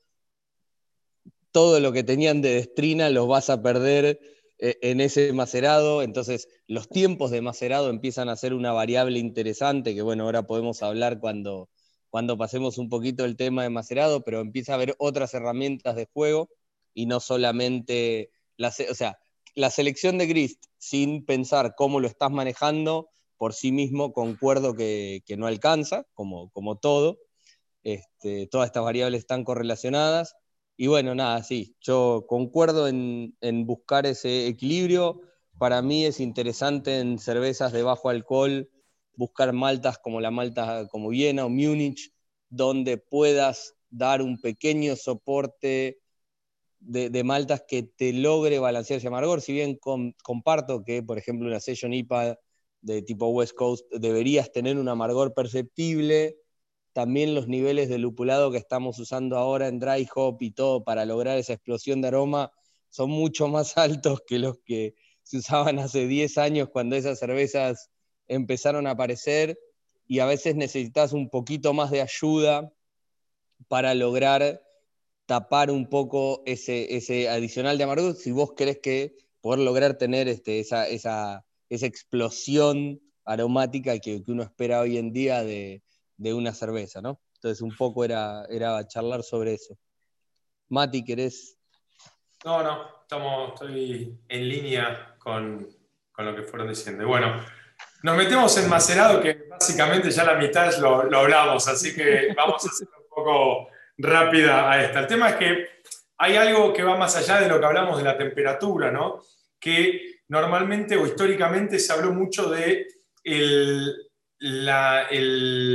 todo lo que tenían de destrina los vas a perder eh, en ese macerado, entonces los tiempos de macerado empiezan a ser una variable interesante, que bueno, ahora podemos hablar cuando, cuando pasemos un poquito el tema de macerado, pero empieza a haber otras herramientas de juego y no solamente, la, o sea, la selección de grist sin pensar cómo lo estás manejando por sí mismo, concuerdo que, que no alcanza, como, como todo, este, todas estas variables están correlacionadas. Y bueno, nada, sí, yo concuerdo en, buscar ese equilibrio. Para mí es interesante en cervezas de bajo alcohol buscar maltas como la malta como Viena o Múnich, donde puedas dar un pequeño soporte de, maltas que te logre balancear ese amargor. Si bien comparto que, por ejemplo, una Session IPA de tipo West Coast deberías tener un amargor perceptible, también los niveles de lupulado que estamos usando ahora en dry hop y todo para lograr esa explosión de aroma son mucho más altos que los que se usaban hace 10 años cuando esas cervezas empezaron a aparecer. Y a veces necesitas un poquito más de ayuda para lograr tapar un poco ese, ese adicional de amargor. Si vos querés que poder lograr tener este, esa, esa, esa explosión aromática que, que uno espera hoy en día de, de una cerveza, ¿no? Entonces un poco era, era charlar sobre eso. Mati, ¿querés? No, no, estamos, estoy en línea con, lo que fueron diciendo. bueno, nos metemos en macerado, que básicamente ya la mitad lo, lo hablamos, así que vamos a hacer un poco rápida a esta. El tema es que hay algo que va más allá de lo que hablamos de la temperatura, ¿no? Que normalmente o históricamente se habló mucho de el, la,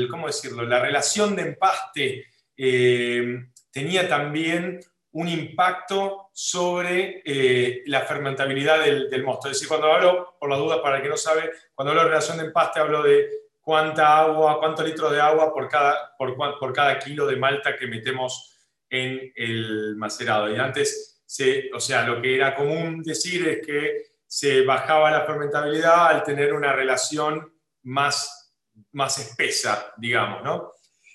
¿cómo decirlo? la relación de empaste eh, tenía también un impacto sobre eh, la fermentabilidad del, mosto. Es decir, cuando hablo, por las dudas para el que no sabe, cuando hablo de relación de empaste hablo de cuánta agua, cuántos litros de agua por cada, por, por cada kilo de malta que metemos en el macerado. Y antes, se, o sea, lo que era común decir es que se bajaba la fermentabilidad al tener una relación más más espesa, digamos, ¿no?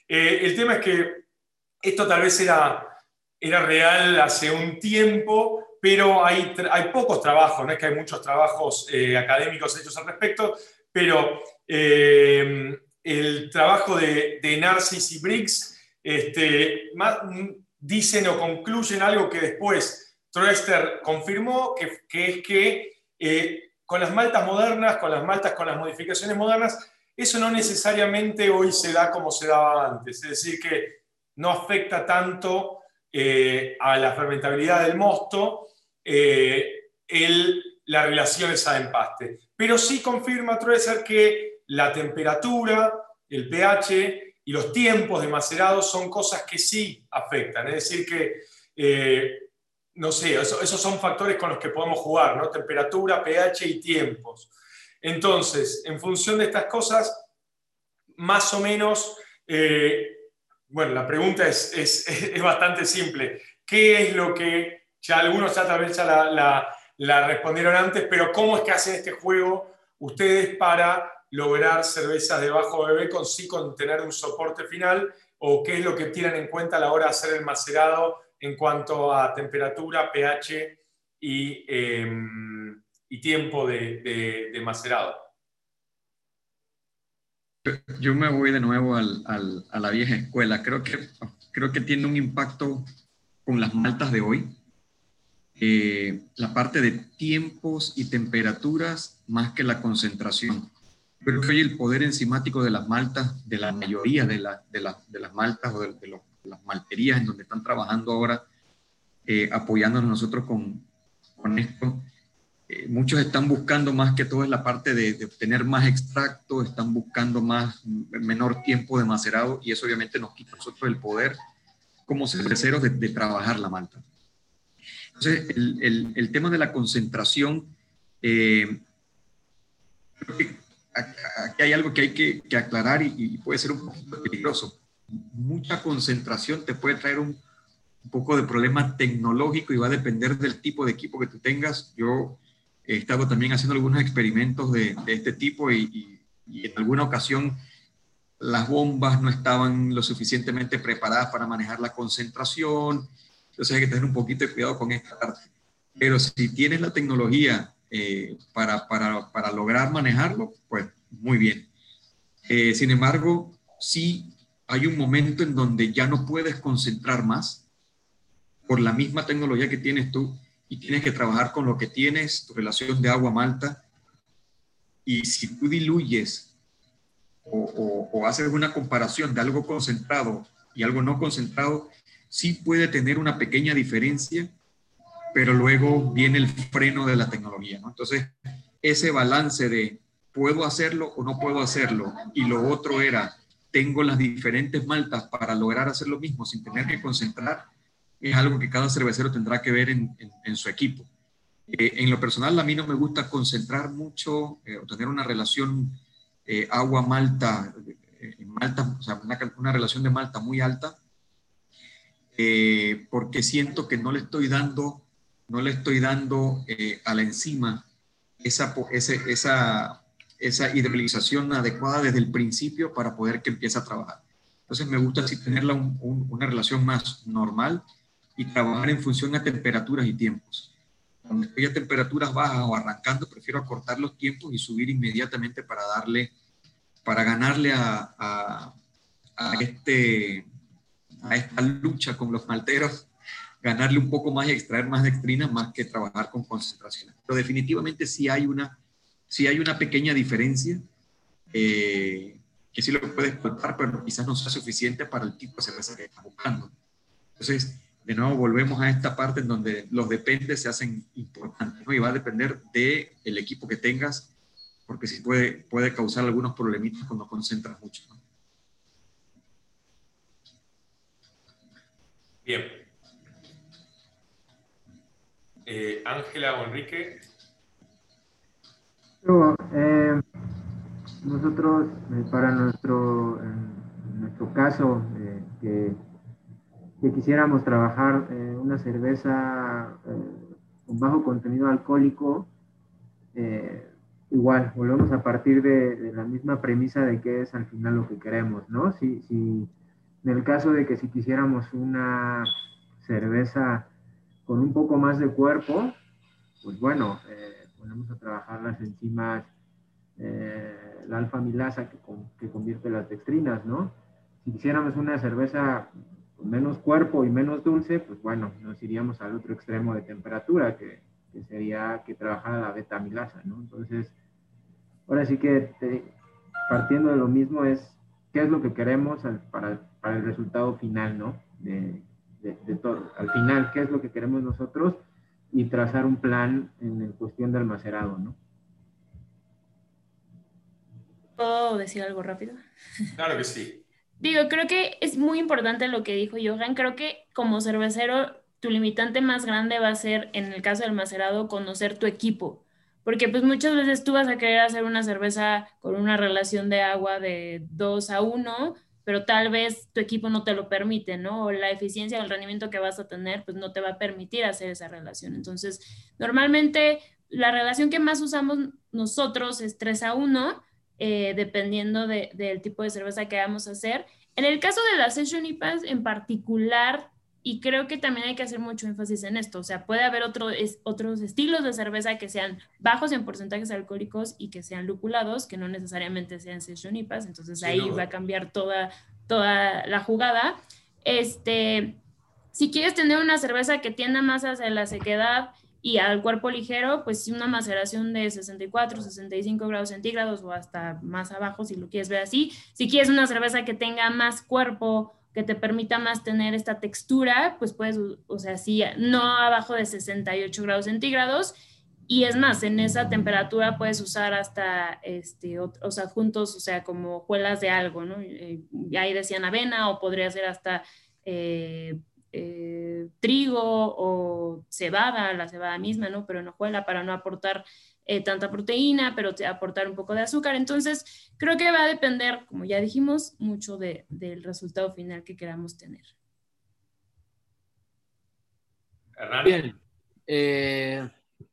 Eh, el tema es que esto tal vez era, era real hace un tiempo, pero hay, hay pocos trabajos, no es que hay muchos trabajos eh, académicos hechos al respecto, pero eh, el trabajo de, de Narcis y Briggs este, dicen o concluyen algo que después Troester confirmó, que, que es que con las maltas modernas, con las maltas con las modificaciones modernas, eso no necesariamente hoy se da como se daba antes, es decir, que no afecta tanto eh, a la fermentabilidad del mosto eh, la relación esa de empaste. Pero sí confirma Treser que la temperatura, el pH y los tiempos de macerado son cosas que sí afectan. Es decir, que, eh, no sé, esos son factores con los que podemos jugar, ¿no? Temperatura, pH y tiempos. Entonces, en función de estas cosas, más o menos, eh, bueno, la pregunta es, es, bastante simple. ¿Qué es lo que, ya algunos ya tal vez ya la, la respondieron antes, pero cómo es que hacen este juego ustedes para lograr cervezas de bajo bebé con sí con tener un soporte final o qué es lo que tienen en cuenta a la hora de hacer el macerado en cuanto a temperatura, pH y, em, y tiempo de, de, macerado. Yo me voy de nuevo al, al, a la vieja escuela. Creo que, creo que tiene un impacto con las maltas de hoy. Eh, la parte de tiempos y temperaturas más que la concentración. Creo que hoy el poder enzimático de las maltas, de la mayoría de, de, las maltas o de, las malterías en donde están trabajando ahora, eh, apoyándonos nosotros con, con esto, eh, muchos están buscando más que todo es la parte de, obtener más extracto, están buscando más, menor tiempo de macerado y eso obviamente nos quita a nosotros el poder como cerveceros de, de trabajar la malta. Entonces, el, el, tema de la concentración, eh, aquí hay algo que hay que, aclarar y, puede ser un poco peligroso. Mucha concentración te puede traer un, poco de problema tecnológico y va a depender del tipo de equipo que tú tengas. Yo he estado también haciendo algunos experimentos de, este tipo y, en alguna ocasión las bombas no estaban lo suficientemente preparadas para manejar la concentración. Entonces hay que tener un poquito de cuidado con esta parte. Pero si tienes la tecnología eh, para, para, para, lograr manejarlo, pues muy bien. Eh, sin embargo, sí hay un momento en donde ya no puedes concentrar más por la misma tecnología que tienes tú y tienes que trabajar con lo que tienes, tu relación de agua-malta. Y si tú diluyes o, o, o haces una comparación de algo concentrado y algo no concentrado, sí puede tener una pequeña diferencia pero luego viene el freno de la tecnología, ¿no? Entonces, ese balance de puedo hacerlo o no puedo hacerlo, y lo otro era, tengo las diferentes maltas para lograr hacer lo mismo sin tener que concentrar, es algo que cada cervecero tendrá que ver en, su equipo. Eh, en lo personal, a mí no me gusta concentrar mucho eh, o tener una relación eh, agua-malta, malta, o sea, una, una, relación de malta muy alta, porque siento que no le estoy dando no le estoy dando eh, a la enzima esa, esa, esa hidrolización adecuada desde el principio para poder que empiece a trabajar. Entonces me gusta así tenerla una relación más normal y trabajar en función a temperaturas y tiempos. Cuando estoy a temperaturas bajas o arrancando, prefiero acortar los tiempos y subir inmediatamente para darle, para ganarle a, a, a este, a esta lucha con los malteros ganarle un poco más y extraer más dextrina más que trabajar con concentración. Pero definitivamente sí hay una, sí hay una pequeña diferencia eh, que sí lo puedes contar, pero quizás no sea suficiente para el tipo de cerveza que estás buscando. Entonces, de nuevo volvemos a esta parte en donde los dependes se hacen importantes ¿no? y va a depender del el equipo que tengas, porque sí puede, puede causar algunos problemitas cuando concentras mucho. Bien, eh, Ángela o Enrique. Eh, nosotros, eh, para nuestro, nuestro caso, que, quisiéramos trabajar una cerveza con bajo contenido alcohólico, igual, volvemos a partir de, la misma premisa de qué es al final lo que queremos, ¿no? Si, si, en el caso de que si quisiéramos una cerveza con un poco más de cuerpo, pues bueno, eh, ponemos a trabajar las enzimas, eh, la alfa-milasa que, que, convierte las dextrinas, ¿no? Si quisiéramos una cerveza con menos cuerpo y menos dulce, pues bueno, nos iríamos al otro extremo de temperatura, que, que sería que trabajara la beta-milasa, ¿no? Entonces, ahora sí que partiendo de lo mismo es qué es lo que queremos para, para el resultado final, ¿no? De, de, todo. Al final, ¿qué es lo que queremos nosotros? Y trazar un plan en cuestión del macerado, ¿no? ¿Puedo decir algo rápido? Claro que sí. Digo, creo que es muy importante lo que dijo Johan. Creo que como cervecero, tu limitante más grande va a ser, en el caso del macerado, conocer tu equipo. Porque pues muchas veces tú vas a querer hacer una cerveza con una relación de agua de 2 a 1, pero tal vez tu equipo no te lo permite, ¿no? O la eficiencia o el rendimiento que vas a tener, pues no te va a permitir hacer esa relación. Entonces, normalmente la relación que más usamos nosotros es 3 a 1, eh, dependiendo del tipo de cerveza que vamos a hacer. En el caso de la Session IPAs en particular, y creo que también hay que hacer mucho énfasis en esto, o sea, puede haber otro, otros estilos de cerveza que sean bajos en porcentajes alcohólicos y que sean lupulados, que no necesariamente sean Session IPAs, entonces ahí va a cambiar toda, toda la jugada. Este, si quieres tener una cerveza que tienda más hacia la sequedad y al cuerpo ligero, pues una maceración de 64, 65 grados centígrados o hasta más abajo si lo quieres ver así. Si quieres una cerveza que tenga más cuerpo, que te permita más tener esta textura, pues puedes, o sea, sí, no abajo de 68 grados centígrados. Y es más, en esa temperatura puedes usar hasta este, otros adjuntos, o sea, como juelas de algo, ¿no? Eh, ahí decían avena o podría ser hasta eh, eh, trigo o cebada, la cebada misma, ¿no? Pero en hojuela para no aportar eh, tanta proteína, pero aportar un poco de azúcar. Entonces, creo que va a depender, como ya dijimos, mucho del resultado final que queramos tener. Bien. Eh,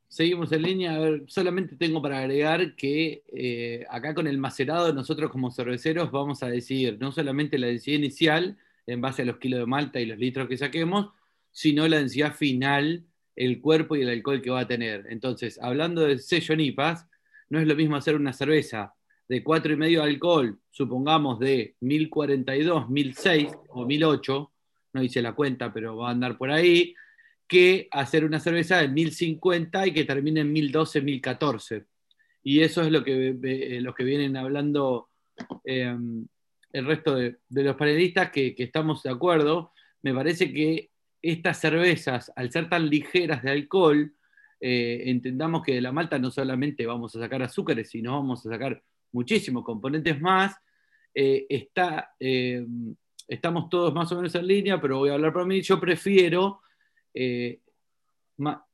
seguimos en línea. A ver, solamente tengo para agregar que acá con el macerado nosotros como cerveceros vamos a decidir no solamente la densidad inicial, en base a los kilos de malta y los litros que saquemos, sino la densidad final, el cuerpo y el alcohol que va a tener. Entonces, hablando de sello NIPAS, no es lo mismo hacer una cerveza de 4,5 de alcohol, supongamos de 1042, 1006 o 1008, no hice la cuenta, pero va a andar por ahí, que hacer una cerveza de 1050 y que termine en 1012, 1014. Y eso es lo que, eh, que vienen hablando eh, el resto de, los panelistas que, estamos de acuerdo. Me parece que estas cervezas, al ser tan ligeras de alcohol, eh, entendamos que de la malta no solamente vamos a sacar azúcares, sino vamos a sacar muchísimos componentes más. Eh, eh, estamos todos más o menos en línea, pero voy a hablar por mí. Yo prefiero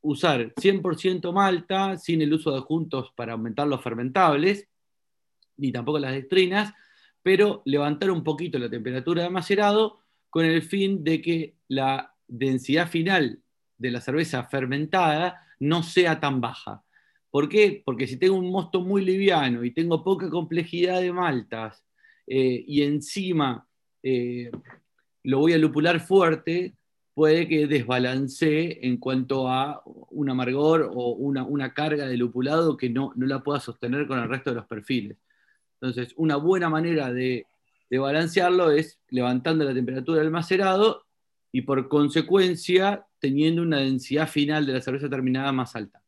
usar 100% malta sin el uso de adjuntos para aumentar los fermentables, ni tampoco las dextrinas, pero levantar un poquito la temperatura de macerado con el fin de que la densidad final de la cerveza fermentada no sea tan baja. ¿Por qué? Porque si tengo un mosto muy liviano y tengo poca complejidad de maltas eh, y encima eh, lo voy a lupular fuerte, puede que desbalancee en cuanto a un amargor o una, carga de lupulado que no, no la pueda sostener con el resto de los perfiles. Entonces, una buena manera de, balancearlo es levantando la temperatura del macerado y por consecuencia teniendo una densidad final de la cerveza terminada más alta.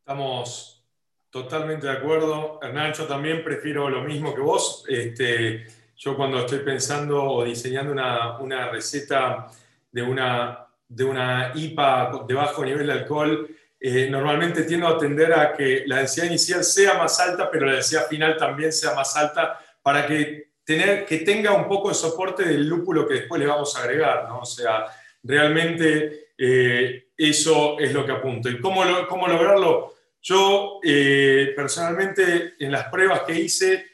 Estamos totalmente de acuerdo. Hernán, yo también prefiero lo mismo que vos. Este, yo cuando estoy pensando o diseñando una, receta de una, de una IPA de bajo nivel de alcohol, eh, normalmente tiendo a tender a que la densidad inicial sea más alta, pero la densidad final también sea más alta para que, tener, que tenga un poco de soporte del lúpulo que después le vamos a agregar, ¿no? O sea, realmente eh, eso es lo que apunto. ¿Y cómo, cómo lograrlo? Yo eh, personalmente en las pruebas que hice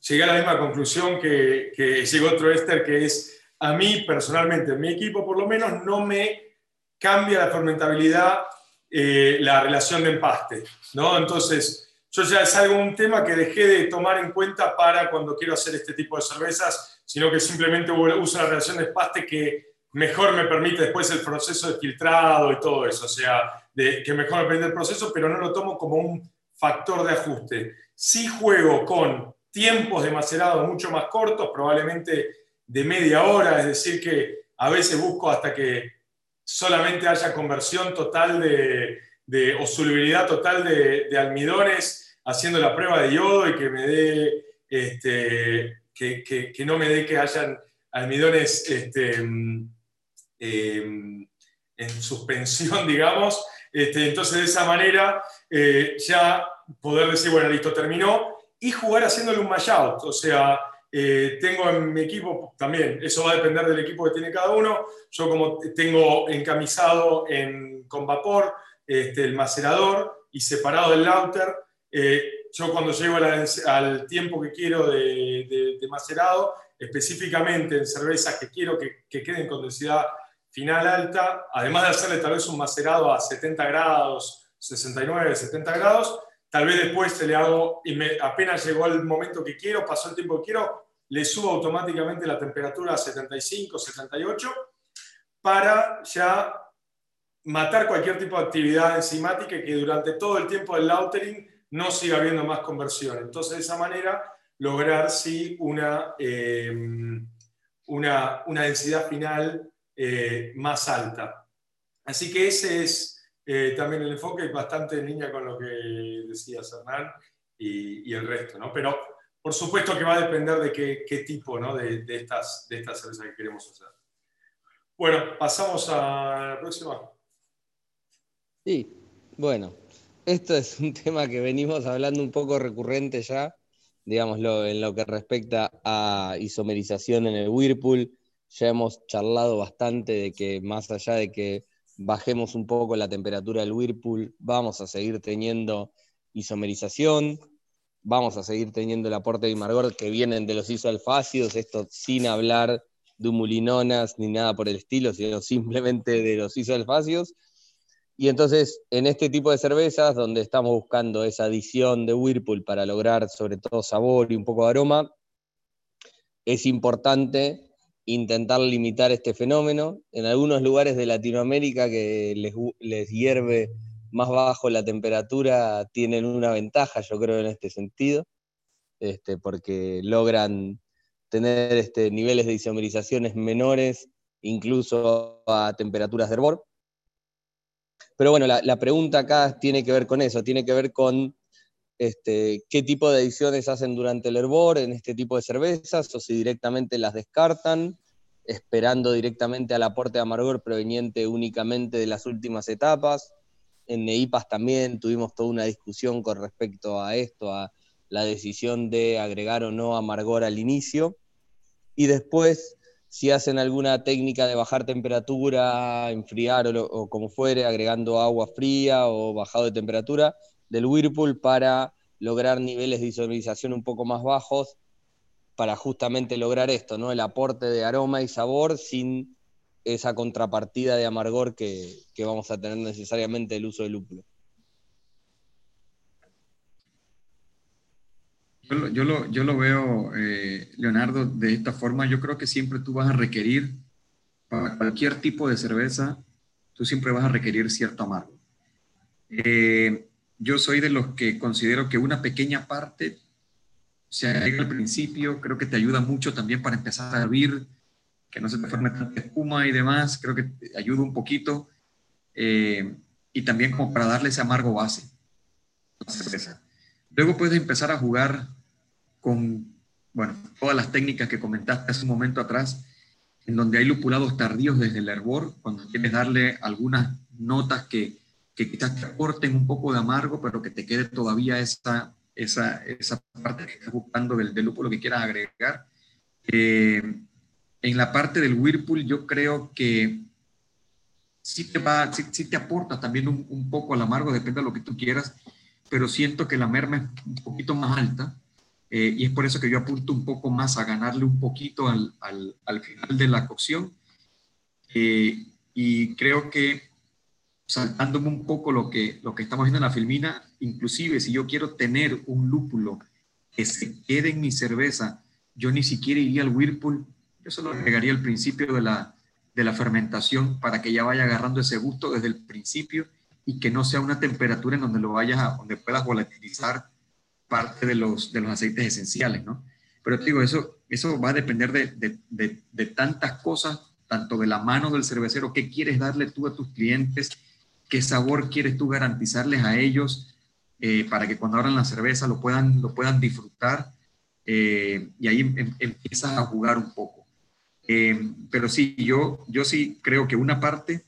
llegué a la misma conclusión que, que llegó otro Esther, que es a mí personalmente, en mi equipo por lo menos, no me cambia la fermentabilidad eh, la relación de empaste. ¿no? Entonces, yo ya es algo, un tema que dejé de tomar en cuenta para cuando quiero hacer este tipo de cervezas, sino que simplemente uso la relación de empaste que mejor me permite después el proceso de filtrado y todo eso, o sea, de, que mejor me permite el proceso, pero no lo tomo como un factor de ajuste. Si juego con tiempos de macerado mucho más cortos, probablemente de media hora, es decir, que a veces busco hasta que solamente haya conversión total de, o solubilidad total de, almidones haciendo la prueba de yodo y que me dé, este, que, no me dé que hayan almidones este, em, en suspensión, digamos. Este, entonces, de esa manera, eh, ya poder decir, bueno, listo, terminó. y jugar haciéndole un match out. O sea, eh, tengo en mi equipo también, eso va a depender del equipo que tiene cada uno. Yo como tengo encamisado con vapor este, el macerador y separado del lauter, eh, yo cuando llego al tiempo que quiero de, macerado, específicamente en cervezas que quiero que, que queden con densidad final alta, además de hacerle tal vez un macerado a 70 grados, 69, 70 grados, tal vez después se le hago, y me, apenas llegó el momento que quiero, pasó el tiempo que quiero, le subo automáticamente la temperatura a 75, 78, para ya matar cualquier tipo de actividad enzimática y que durante todo el tiempo del lautering no siga habiendo más conversión. Entonces, de esa manera, lograr sí una, eh, una, una densidad final eh, más alta. Así que ese es eh, también el enfoque, bastante en línea con lo que decía Hernán y, el resto, ¿no? Pero por supuesto que va a depender de qué, tipo ¿no? de, estas, de estas cervezas que queremos hacer. Bueno, pasamos a la próxima. Sí, bueno, esto es un tema que venimos hablando un poco recurrente ya, digámoslo, en lo que respecta a isomerización en el Whirlpool ya hemos charlado bastante de que más allá de que bajemos un poco la temperatura del Whirlpool, vamos a seguir teniendo isomerización, vamos a seguir teniendo el aporte de amargor que vienen de los isoalfácidos, esto sin hablar de humulinonas ni nada por el estilo, sino simplemente de los isoalfácidos. Y entonces, en este tipo de cervezas, donde estamos buscando esa adición de Whirlpool para lograr sobre todo sabor y un poco de aroma, es importante intentar limitar este fenómeno. En algunos lugares de Latinoamérica que les, hierve más bajo la temperatura tienen una ventaja, yo creo, en este sentido, este, porque logran tener este, niveles de isomerizaciones menores, incluso a temperaturas de hervor. Pero bueno, la, pregunta acá tiene que ver con eso, tiene que ver con este, qué tipo de ediciones hacen durante el hervor en este tipo de cervezas, o si directamente las descartan, esperando directamente al aporte de amargor proveniente únicamente de las últimas etapas. En NEIPAS también tuvimos toda una discusión con respecto a esto, a la decisión de agregar o no amargor al inicio. Y después, si hacen alguna técnica de bajar temperatura, enfriar o, o como fuere, agregando agua fría o bajado de temperatura, del Whirlpool para lograr niveles de isomerización un poco más bajos para justamente lograr esto, ¿no? El aporte de aroma y sabor sin esa contrapartida de amargor que, vamos a tener necesariamente el uso del lúpulo. Yo, lo, veo, eh, Leonardo, de esta forma. Yo creo que siempre tú vas a requerir, para cualquier tipo de cerveza, tú siempre vas a requerir cierto amargo. Eh, yo soy de los que considero que una pequeña parte se agrega al principio, creo que te ayuda mucho también para empezar a hervir, que no se te forme tanta espuma y demás, creo que ayuda un poquito, eh, y también como para darle ese amargo base a la cerveza. Luego puedes empezar a jugar con, bueno, todas las técnicas que comentaste hace un momento atrás, en donde hay lupulados tardíos desde el hervor, cuando quieres darle algunas notas que que quizás te aporten un poco de amargo, pero que te quede todavía esa, esa, esa parte que estás buscando del, del lúpulo que quieras agregar. Eh, en la parte del Whirlpool yo creo que sí te, va, sí, te aporta también un, poco al amargo, depende de lo que tú quieras, pero siento que la merma es un poquito más alta eh, y es por eso que yo apunto un poco más a ganarle un poquito al, al, al final de la cocción. Eh, y creo que saltándome un poco lo que, lo que estamos viendo en la filmina, inclusive si yo quiero tener un lúpulo que se quede en mi cerveza, yo ni siquiera iría al Whirlpool, yo solo agregaría el principio de la, de la fermentación para que ya vaya agarrando ese gusto desde el principio y que no sea una temperatura en donde lo vayas a, donde puedas volatilizar parte de los, de los aceites esenciales, ¿no? Pero te digo, eso, eso va a depender de, de, de, de tantas cosas, tanto de la mano del cervecero, qué quieres darle tú a tus clientes, qué sabor quieres tú garantizarles a ellos eh, para que cuando abran la cerveza lo puedan, lo puedan disfrutar eh, y ahí em, empiezas a jugar un poco. Eh, pero sí, yo, yo sí creo que una parte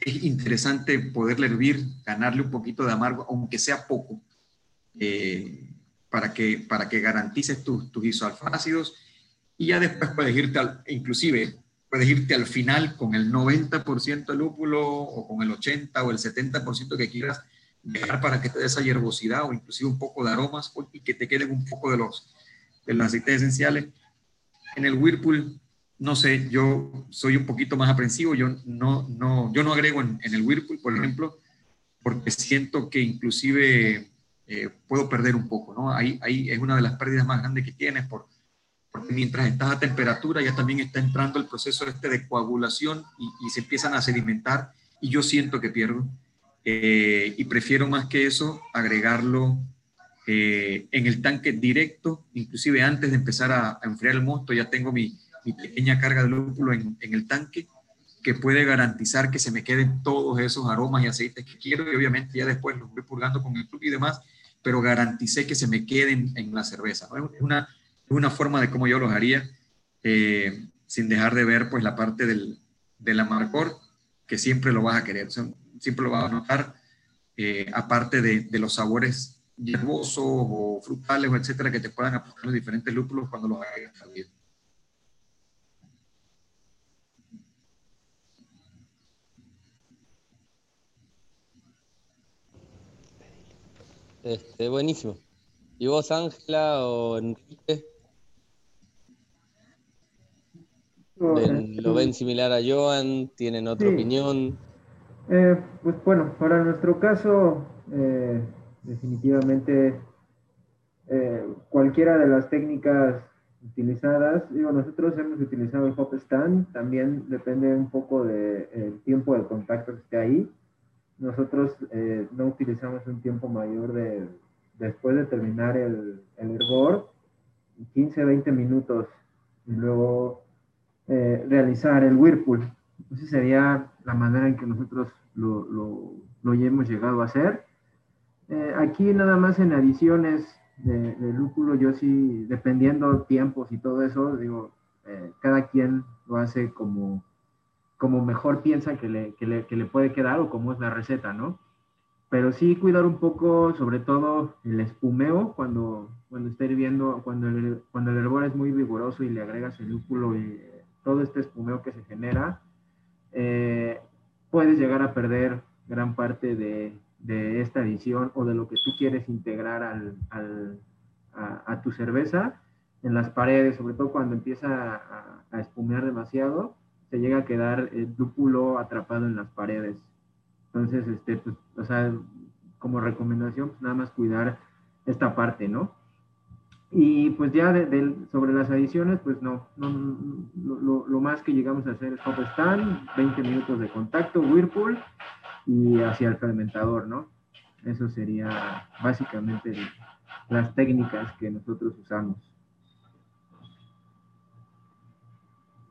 es interesante poderle hervir, ganarle un poquito de amargo, aunque sea poco, para que, para que garantices tus, tus isoalfácidos y ya después puedes irte al, inclusive puedes irte al final con el 90% de lúpulo o con el 80 o el 70% que quieras dejar para que te dé esa hierbosidad o inclusive un poco de aromas y que te queden un poco de los, de los aceites esenciales. En el Whirlpool, no sé, yo soy un poquito más aprensivo, yo no, no, yo no agrego en, en el Whirlpool, por ejemplo, porque siento que inclusive eh, puedo perder un poco, ¿no? Ahí, ahí es una de las pérdidas más grandes que tienes por, porque mientras estás a temperatura ya también está entrando el proceso este de coagulación y, se empiezan a sedimentar y yo siento que pierdo. Eh, y prefiero más que eso agregarlo eh, en el tanque directo, inclusive antes de empezar a, enfriar el mosto, ya tengo mi, mi pequeña carga de lúpulo en, el tanque que puede garantizar que se me queden todos esos aromas y aceites que quiero y obviamente ya después los voy purgando con el club y demás, pero garanticé que se me queden en la cerveza. Es una, una forma de cómo yo los haría, eh, sin dejar de ver pues la parte del, del, amargor, que siempre lo vas a querer, siempre lo vas a notar, eh, aparte de, de, los sabores hierbosos o frutales o etcétera que te puedan aportar los diferentes lúpulos cuando los hagas Este, buenísimo. ¿Y vos, Ángela o Enrique? ¿Lo ven similar a Joan? ¿Tienen otra opinión? Eh, pues bueno, para nuestro caso, eh, definitivamente eh, cualquiera de las técnicas utilizadas, digo, nosotros hemos utilizado el hop stand, también depende un poco del tiempo de contacto que esté ahí. Nosotros no utilizamos un tiempo mayor de, después de terminar el, el hervor, 15, 20 minutos, y luego eh, realizar el Whirlpool. Esa sería la manera en que nosotros lo, lo, lo hemos llegado a hacer. Eh, aquí nada más en adiciones de, de, lúpulo, yo sí, dependiendo tiempos y todo eso, digo, eh, cada quien lo hace como, como mejor piensa que le, que, le, que le puede quedar o como es la receta, ¿no? Pero sí cuidar un poco, sobre todo el espumeo, cuando, cuando esté hirviendo, cuando el, cuando el hervor es muy vigoroso y le agregas el lúpulo y todo este espumeo que se genera, eh, puedes llegar a perder gran parte de, de, esta adición o de lo que tú quieres integrar al, a, tu cerveza en las paredes, sobre todo cuando empieza a, a, espumear demasiado, se llega a quedar el lúpulo atrapado en las paredes. Entonces, este, pues, o sea, como recomendación, pues nada más cuidar esta parte, ¿no? Y pues ya de, de, sobre las adiciones, pues no, no, no lo, lo, más que llegamos a hacer es hop stand, 20 minutos de contacto, whirlpool y hacia el fermentador, ¿no? Eso sería básicamente las técnicas que nosotros usamos.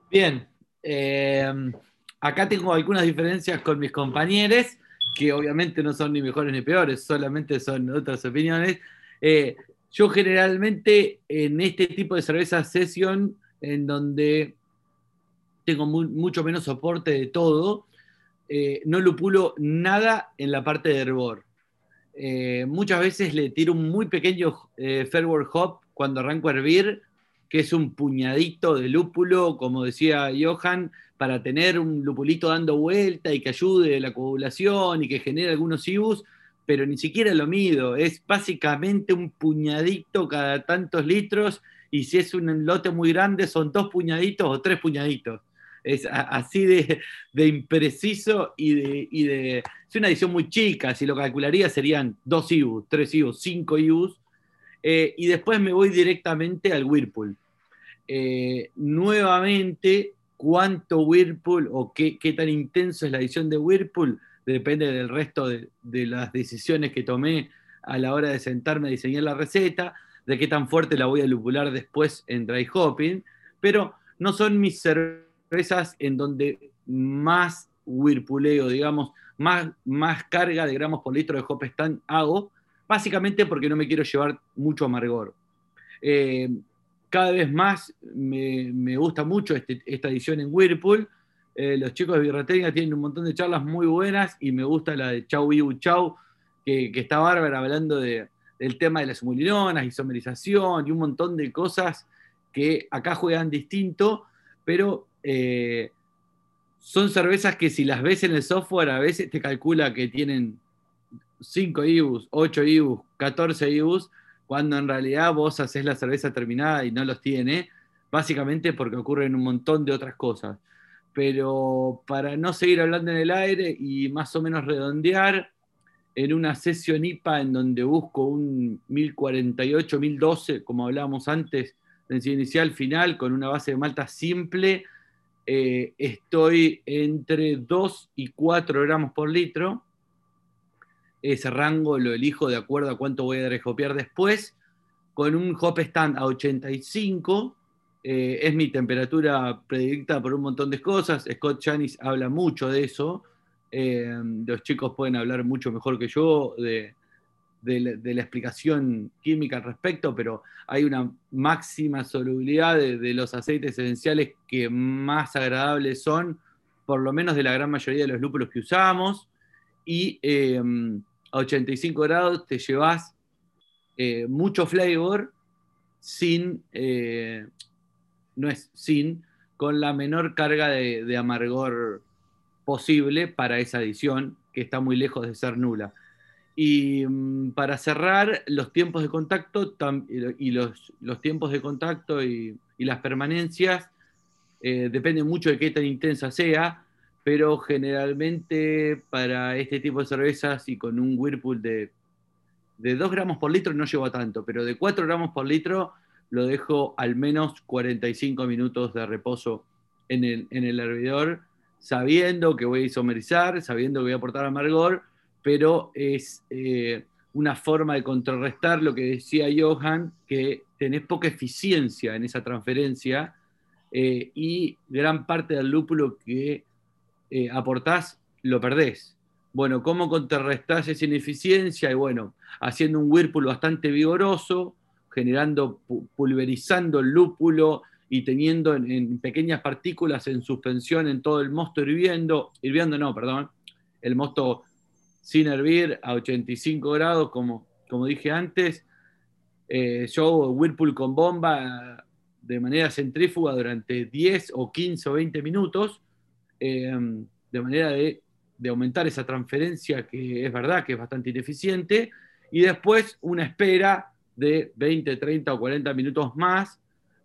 Bien, eh, acá tengo algunas diferencias con mis compañeros, que obviamente no son ni mejores ni peores, solamente son otras opiniones. Eh, yo generalmente en este tipo de cerveza session, en donde tengo mucho menos soporte de todo, eh, no lupulo nada en la parte de hervor. Eh, muchas veces le tiro un muy pequeño eh, Hop cuando arranco a hervir, que es un puñadito de lúpulo, como decía Johan, para tener un lupulito dando vuelta y que ayude la coagulación y que genere algunos ibus pero ni siquiera lo mido, es básicamente un puñadito cada tantos litros y si es un lote muy grande son dos puñaditos o tres puñaditos. Es así de, de impreciso y de, y de, Es una edición muy chica, si lo calcularía serían dos IBUs, tres IBUs, cinco IBUs. Eh, y después me voy directamente al Whirlpool. Eh, nuevamente, ¿cuánto Whirlpool o qué, qué tan intenso es la edición de Whirlpool? depende del resto de, de, las decisiones que tomé a la hora de sentarme a diseñar la receta, de qué tan fuerte la voy a lupular después en dry hopping, pero no son mis cervezas en donde más whirlpuleo, digamos, más, más carga de gramos por litro de hop stand hago, básicamente porque no me quiero llevar mucho amargor. Eh, cada vez más me, me gusta mucho este, esta edición en Whirlpool, eh, los chicos de Birrateria tienen un montón de charlas muy buenas y me gusta la de Chau Ibu Chau, que, que está bárbara hablando de, el tema de las humulinonas, isomerización y un montón de cosas que acá juegan distinto, pero eh, son cervezas que si las ves en el software a veces te calcula que tienen 5 IBUs, 8 IBUs, 14 IBUs, cuando en realidad vos haces la cerveza terminada y no los tiene, básicamente porque ocurren un montón de otras cosas. Pero para no seguir hablando en el aire y más o menos redondear, en una sesión IPA en donde busco un 1048, 1012, como hablábamos antes, densidad inicial final, con una base de malta simple, eh, estoy entre 2 y 4 gramos por litro. Ese rango lo elijo de acuerdo a cuánto voy a recopiar después. Con un hop stand a 85, eh, es mi temperatura predicta por un montón de cosas. Scott Janis habla mucho de eso. Eh, los chicos pueden hablar mucho mejor que yo de, de, la, explicación química al respecto, pero hay una máxima solubilidad de, los aceites esenciales que más agradables son, por lo menos de la gran mayoría de los lúpulos que usamos, y em, a 85 grados te llevas eh, mucho flavor sin, eh, no es sin, con la menor carga de, amargor posible para esa adición, que está muy lejos de ser nula. Y mm, para cerrar, los tiempos de contacto y los, tiempos de contacto y, las permanencias eh, dependen mucho de qué tan intensa sea, pero generalmente para este tipo de cervezas y con un Whirlpool de, de 2 gramos por litro no llevo tanto, pero de 4 gramos por litro lo dejo al menos 45 minutos de reposo en el, en el hervidor, sabiendo que voy a isomerizar, sabiendo que voy a aportar amargor pero es eh, una forma de contrarrestar lo que decía Johan, que tenés poca eficiencia en esa transferencia eh, y gran parte del lúpulo que eh, aportás lo perdés. Bueno, ¿cómo contrarrestás esa ineficiencia? Y bueno, haciendo un whirlpool bastante vigoroso, generando, pulverizando el lúpulo y teniendo en, pequeñas partículas en suspensión en todo el mosto hirviendo, hirviendo no, perdón, el mosto sin hervir a 85 grados, como, como dije antes. Eh, yo Whirlpool con bomba de manera centrífuga durante 10 o 15 o 20 minutos, eh, de manera de, de, aumentar esa transferencia que es verdad que es bastante ineficiente, y después una espera de 20, 30 o 40 minutos más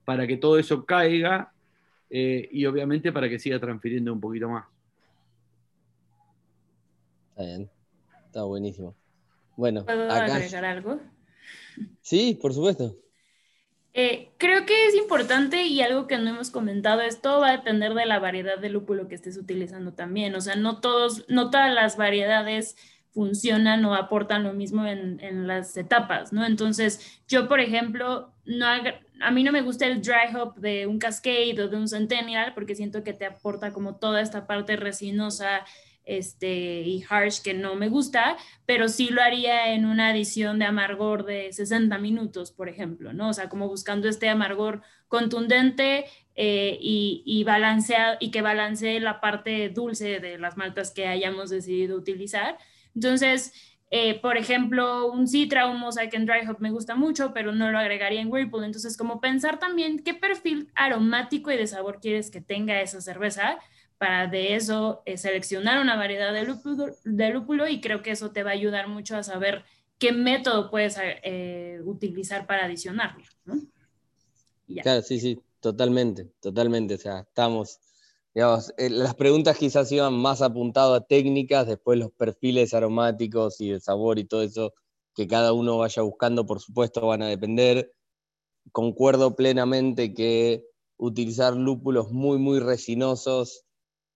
para que todo eso caiga eh, y obviamente para que siga transfiriendo un poquito más. Está bien. Está buenísimo. Bueno, ¿puedo agregar algo? Sí, por supuesto. Eh, creo que es importante y algo que no hemos comentado es todo va a depender de la variedad de lúpulo que estés utilizando también. O sea, no todos, no todas las variedades funcionan o aportan lo mismo en, en las etapas, ¿no? Entonces, yo, por ejemplo, no a mí no me gusta el dry hop de un Cascade o de un Centennial porque siento que te aporta como toda esta parte resinosa este, y harsh que no me gusta, pero sí lo haría en una edición de amargor de 60 minutos, por ejemplo, ¿no? O sea, como buscando este amargor contundente eh, y, y, y que balancee la parte dulce de las maltas que hayamos decidido utilizar. Entonces, eh, por ejemplo, un Citra, un Mosaic and Dry Hop me gusta mucho, pero no lo agregaría en Whirlpool. Entonces, como pensar también qué perfil aromático y de sabor quieres que tenga esa cerveza para de eso eh, seleccionar una variedad de lúpulo, y creo que eso te va a ayudar mucho a saber qué método puedes eh, utilizar para adicionarlo. Claro, sí, sí, totalmente, totalmente. O sea, estamos, eh, las preguntas quizás iban más apuntado a técnicas, después los perfiles aromáticos y de sabor y todo eso que cada uno vaya buscando, por supuesto, van a depender. Concuerdo plenamente que utilizar lúpulos muy, muy resinosos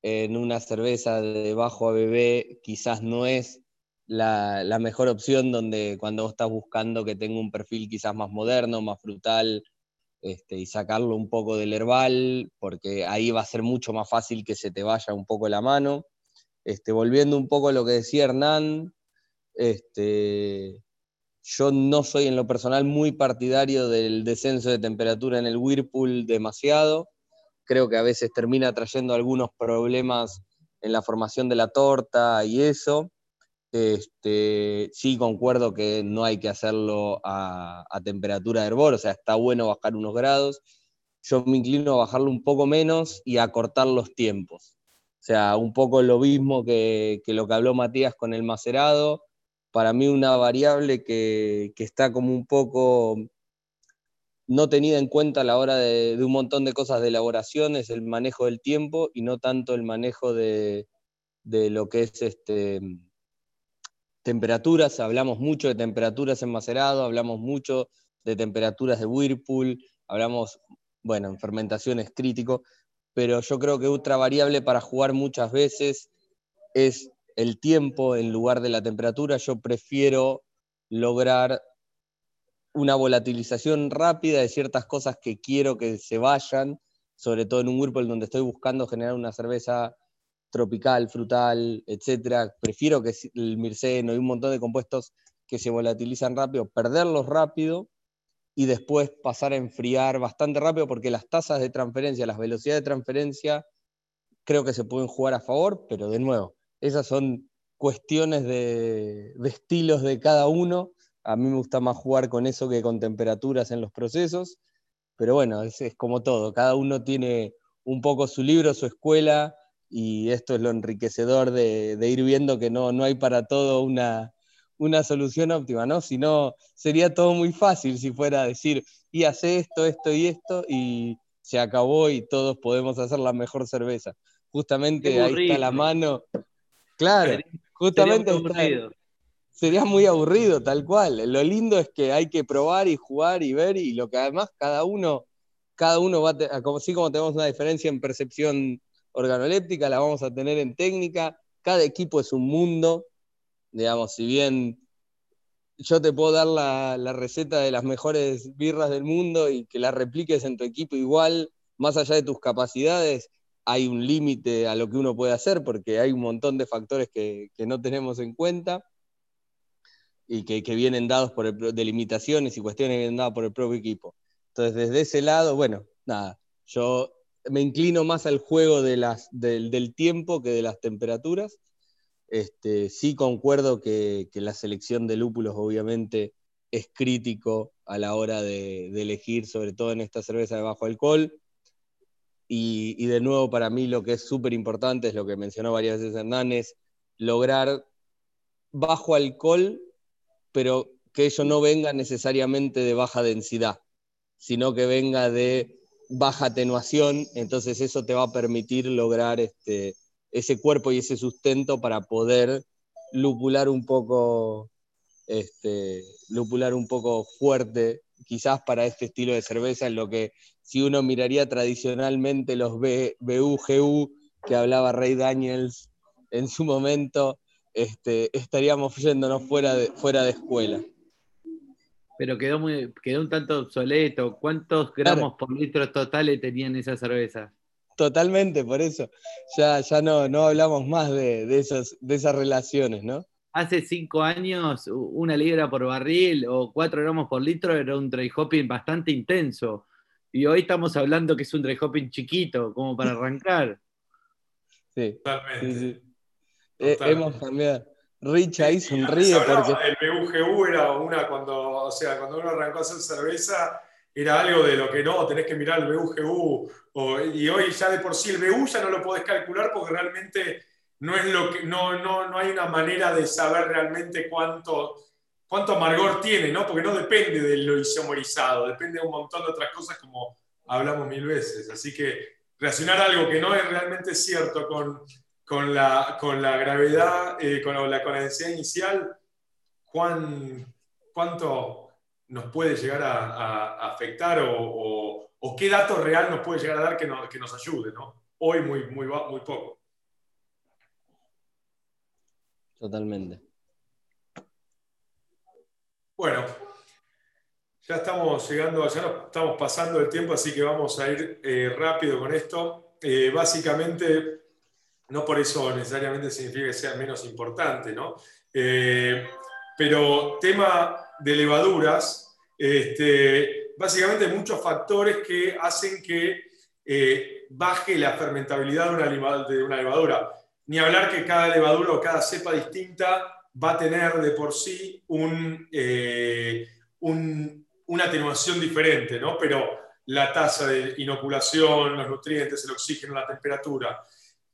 en una cerveza de bajo ABB quizás no es la, mejor opción donde cuando vos estás buscando que tenga un perfil quizás más moderno, más frutal, este, y sacarlo un poco del herbal, porque ahí va a ser mucho más fácil que se te vaya un poco la mano. Este, volviendo un poco a lo que decía Hernán, este, yo no soy en lo personal muy partidario del descenso de temperatura en el Whirlpool demasiado creo que a veces termina trayendo algunos problemas en la formación de la torta y eso. Este, sí concuerdo que no hay que hacerlo a, temperatura de hervor, o sea, está bueno bajar unos grados. Yo me inclino a bajarlo un poco menos y a cortar los tiempos. O sea, un poco lo mismo que, lo que habló Matías con el macerado. Para mí una variable que, está como un poco no tenida en cuenta a la hora de, un montón de cosas de elaboración es el manejo del tiempo y no tanto el manejo de, de lo que es este, temperaturas, hablamos mucho de temperaturas en macerado, hablamos mucho de temperaturas de Whirlpool, hablamos, bueno, en fermentación es crítico, pero yo creo que otra variable para jugar muchas veces es el tiempo en lugar de la temperatura. Yo prefiero lograr una volatilización rápida de ciertas cosas que quiero que se vayan, sobre todo en un Whirlpool donde estoy buscando generar una cerveza tropical, frutal, etcétera. Prefiero que el mirceno y un montón de compuestos que se volatilizan rápido, perderlos rápido y después pasar a enfriar bastante rápido porque las tasas de transferencia, las velocidades de transferencia, creo que se pueden jugar a favor, pero de nuevo, esas son cuestiones de, estilos de cada uno. A mí me gusta más jugar con eso que con temperaturas en los procesos, pero bueno, es como todo, cada uno tiene un poco su libro, su escuela, y esto es lo enriquecedor de, ir viendo que no, no hay para todo una, una solución óptima, ¿no? Si no, sería todo muy fácil si fuera decir, y hace esto, esto y esto, y se acabó y todos podemos hacer la mejor cerveza. Justamente ahí está la mano. Claro, justamente sería muy aburrido, tal cual. Lo lindo es que hay que probar y jugar y ver, y lo que además cada uno, cada uno va a, así como tenemos una diferencia en percepción organoléptica, la vamos a tener en técnica, cada equipo es un mundo, digamos, si bien yo te puedo dar la, receta de las mejores birras del mundo y que la repliques en tu equipo igual, más allá de tus capacidades, hay un límite a lo que uno puede hacer porque hay un montón de factores que, no tenemos en cuenta y que, vienen dados por el, limitaciones y cuestiones que vienen dadas por el propio equipo. Entonces, desde ese lado, bueno, nada, yo me inclino más al juego del, tiempo que de las temperaturas. Este, sí concuerdo que, la selección de lúpulos obviamente es crítico a la hora de, elegir, sobre todo en esta cerveza de bajo alcohol. Y, de nuevo, para mí lo que es súper importante es lo que mencionó varias veces Hernández, lograr bajo alcohol, pero que ello no venga necesariamente de baja densidad, sino que venga de baja atenuación, entonces eso te va a permitir lograr este, ese cuerpo y ese sustento para poder lupular un poco, este, lupular un poco fuerte, quizás para este estilo de cerveza, en lo que si uno miraría tradicionalmente los BUGU que hablaba Ray Daniels en su momento, este, estaríamos yéndonos fuera de, fuera de escuela pero quedó, muy, quedó un tanto obsoleto. ¿Cuántos gramos por litro totales tenían esa cerveza? Totalmente, por eso. Ya, ya no, no hablamos más de, de, esos, de esas relaciones, ¿no? Hace cinco años, una libra por barril o cuatro gramos por litro era un dry hopping bastante intenso. Y hoy estamos hablando que es un dry hopping chiquito, como para arrancar. Sí, Totalmente. Eh, hemos cambiado. Rich ahí sonríe porque... El BUGU era una cuando, o sea, cuando uno arrancó a hacer cerveza, era algo de lo que no, tenés que mirar el BUGU. y hoy ya de por sí el BU ya no lo podés calcular porque realmente no, es lo que, no, no, no hay una manera de saber realmente cuánto, cuánto amargor tiene, ¿no? Porque no depende de lo isomerizado, depende de un montón de otras cosas como hablamos mil veces. Así que relacionar algo que no es realmente cierto con con la, con la gravedad, eh, con, la, con, densidad inicial, ¿cuán, ¿cuánto nos puede llegar a, afectar o, o, qué dato real nos puede llegar a dar que, que nos ayude? ¿no? Hoy muy, muy, muy poco. Totalmente. Bueno, ya estamos llegando, ya nos estamos pasando el tiempo, así que vamos a ir eh, rápido con esto. Eh, básicamente, no por eso necesariamente significa que sea menos importante, ¿no? Eh, pero tema de levaduras, este, básicamente muchos factores que hacen que eh, baje la fermentabilidad de una, levadura. Ni hablar que cada levadura o cada cepa distinta va a tener de por sí eh, un, una atenuación diferente, ¿no? Pero la tasa de inoculación, los nutrientes, el oxígeno, la temperatura,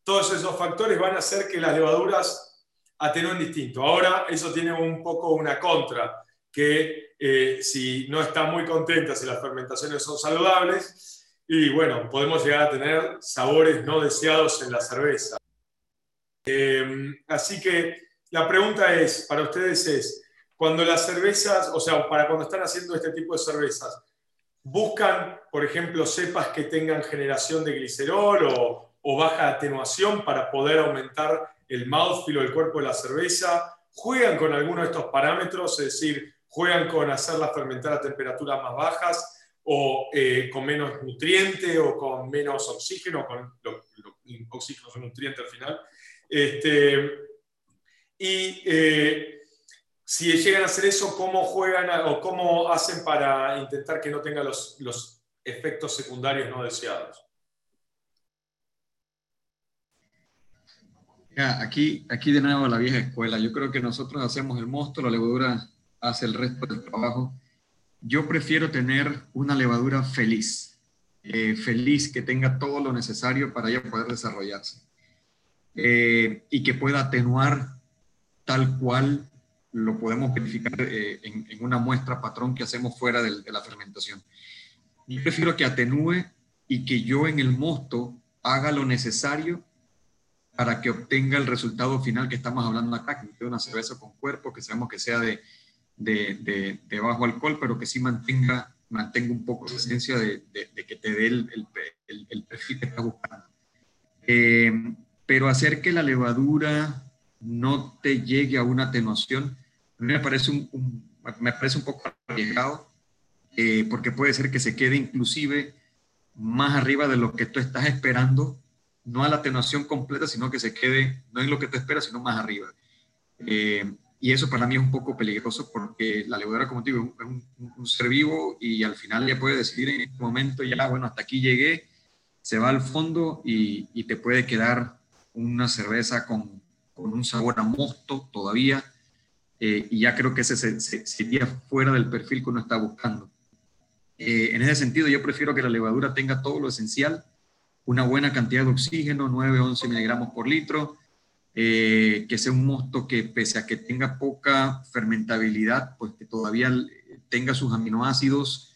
todos esos factores van a hacer que las levaduras atenúen distinto. Ahora eso tiene un poco una contra, que eh, si no están muy contentas y las fermentaciones son saludables, y bueno, podemos llegar a tener sabores no deseados en la cerveza. Em, así que la pregunta es, para ustedes es, cuando las cervezas, o sea, para cuando están haciendo este tipo de cervezas, buscan, por ejemplo, cepas que tengan generación de glicerol o, o baja atenuación para poder aumentar el mouthfeel o el cuerpo de la cerveza, juegan con alguno de estos parámetros, es decir, juegan con hacerla fermentar a temperaturas más bajas o eh, con menos nutriente o con menos oxígeno, con lo, oxígeno es un nutriente al final. Este, y eh, si llegan a hacer eso, ¿cómo juegan o cómo hacen para intentar que no tenga los, los efectos secundarios no deseados? Aquí, aquí de nuevo la vieja escuela. Yo creo que nosotros hacemos el mosto, la levadura hace el resto del trabajo. Yo prefiero tener una levadura feliz, eh, feliz que tenga todo lo necesario para ella poder desarrollarse eh, y que pueda atenuar tal cual lo podemos verificar eh, en, una muestra patrón que hacemos fuera de la fermentación. Yo prefiero que atenúe y que yo en el mosto haga lo necesario para que obtenga el resultado final que estamos hablando acá, que sea una cerveza con cuerpo, que sabemos que sea de, de, de, bajo alcohol, pero que sí mantenga, mantenga un poco de esencia de, que te dé el, el, el, perfil que estás buscando. Eh, pero hacer que la levadura no te llegue a una atenuación, a mí me parece un, me parece un poco arriesgado, eh, porque puede ser que se quede inclusive más arriba de lo que tú estás esperando, no a la atenuación completa, sino que se quede, no en lo que tú esperas, sino más arriba. Eh, y eso para mí es un poco peligroso porque la levadura, como te digo, es un, ser vivo y al final ya puede decidir en este momento, ya, bueno, hasta aquí llegué, se va al fondo y, y te puede quedar una cerveza con, con, un sabor a mosto todavía. Eh, y ya creo que ese sería fuera del perfil que uno está buscando. Eh, en ese sentido, yo prefiero que la levadura tenga todo lo esencial, una buena cantidad de oxígeno, 9-11 miligramos por litro, eh, que sea un mosto que pese a que tenga poca fermentabilidad, pues que todavía tenga sus aminoácidos